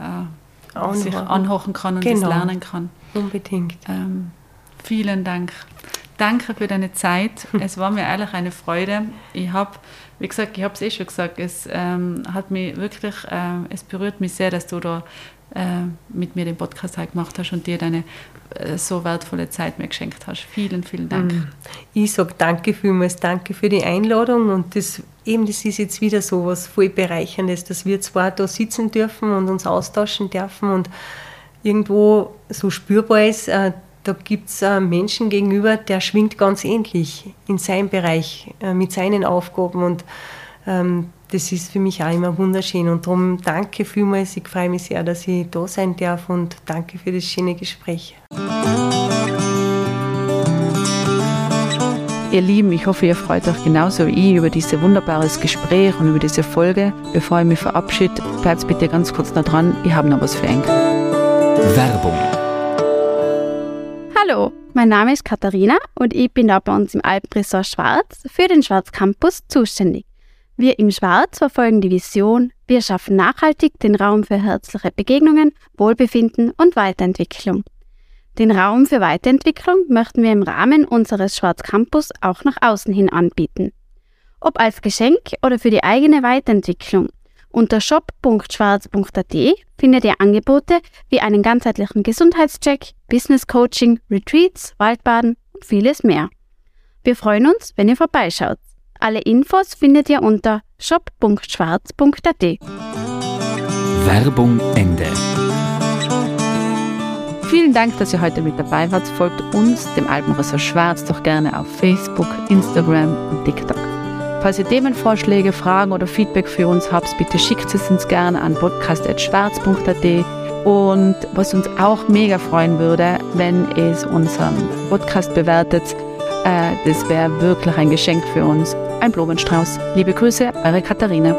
sich anhochen kann und genau. das lernen kann. Unbedingt. Ähm, vielen Dank. Danke für deine Zeit. [laughs] Es war mir ehrlich eine Freude. Ich habe, wie gesagt, ich habe es eh schon gesagt, es ähm, hat mich wirklich, äh, es berührt mich sehr, dass du da äh, mit mir den Podcast halt gemacht hast und dir deine äh, so wertvolle Zeit mir geschenkt hast. Vielen, vielen Dank. Mm. Ich sage danke vielmals, danke für die Einladung und das, eben, das ist jetzt wieder so was voll Bereicherndes, dass wir zwar da sitzen dürfen und uns austauschen dürfen und irgendwo so spürbar ist, äh, da gibt es äh, Menschen gegenüber, der schwingt ganz ähnlich in seinem Bereich, äh, mit seinen Aufgaben. Und ähm, das ist für mich auch immer wunderschön. Und darum danke vielmals. Ich freue mich sehr, dass ich da sein darf und danke für das schöne Gespräch. Ihr Lieben, ich hoffe, ihr freut euch genauso wie ich über dieses wunderbares Gespräch und über diese Folge. Bevor ich mich verabschiede, bleibt bitte ganz kurz noch dran. Ich habe noch was für euch. Werbung. Hallo, mein Name ist Katharina und ich bin da bei uns im Alpenresort Schwarz für den Schwarz Campus zuständig. Wir im Schwarz verfolgen die Vision, wir schaffen nachhaltig den Raum für herzliche Begegnungen, Wohlbefinden und Weiterentwicklung. Den Raum für Weiterentwicklung möchten wir im Rahmen unseres Schwarz Campus auch nach außen hin anbieten. Ob als Geschenk oder für die eigene Weiterentwicklung. Unter shop.schwarz.at findet ihr Angebote wie einen ganzheitlichen Gesundheitscheck, Business Coaching, Retreats, Waldbaden und vieles mehr. Wir freuen uns, wenn ihr vorbeischaut. Alle Infos findet ihr unter shop.schwarz.at. Werbung Ende. Vielen Dank, dass ihr heute mit dabei wart. Folgt uns, dem Alpenressort Schwarz, doch gerne auf Facebook, Instagram und TikTok. Falls ihr Themenvorschläge, Fragen oder Feedback für uns habt, bitte schickt es uns gerne an podcast.schwarz.at. Und was uns auch mega freuen würde, wenn es unseren Podcast bewertet, äh, das wäre wirklich ein Geschenk für uns. Ein Blumenstrauß. Liebe Grüße, eure Katharina.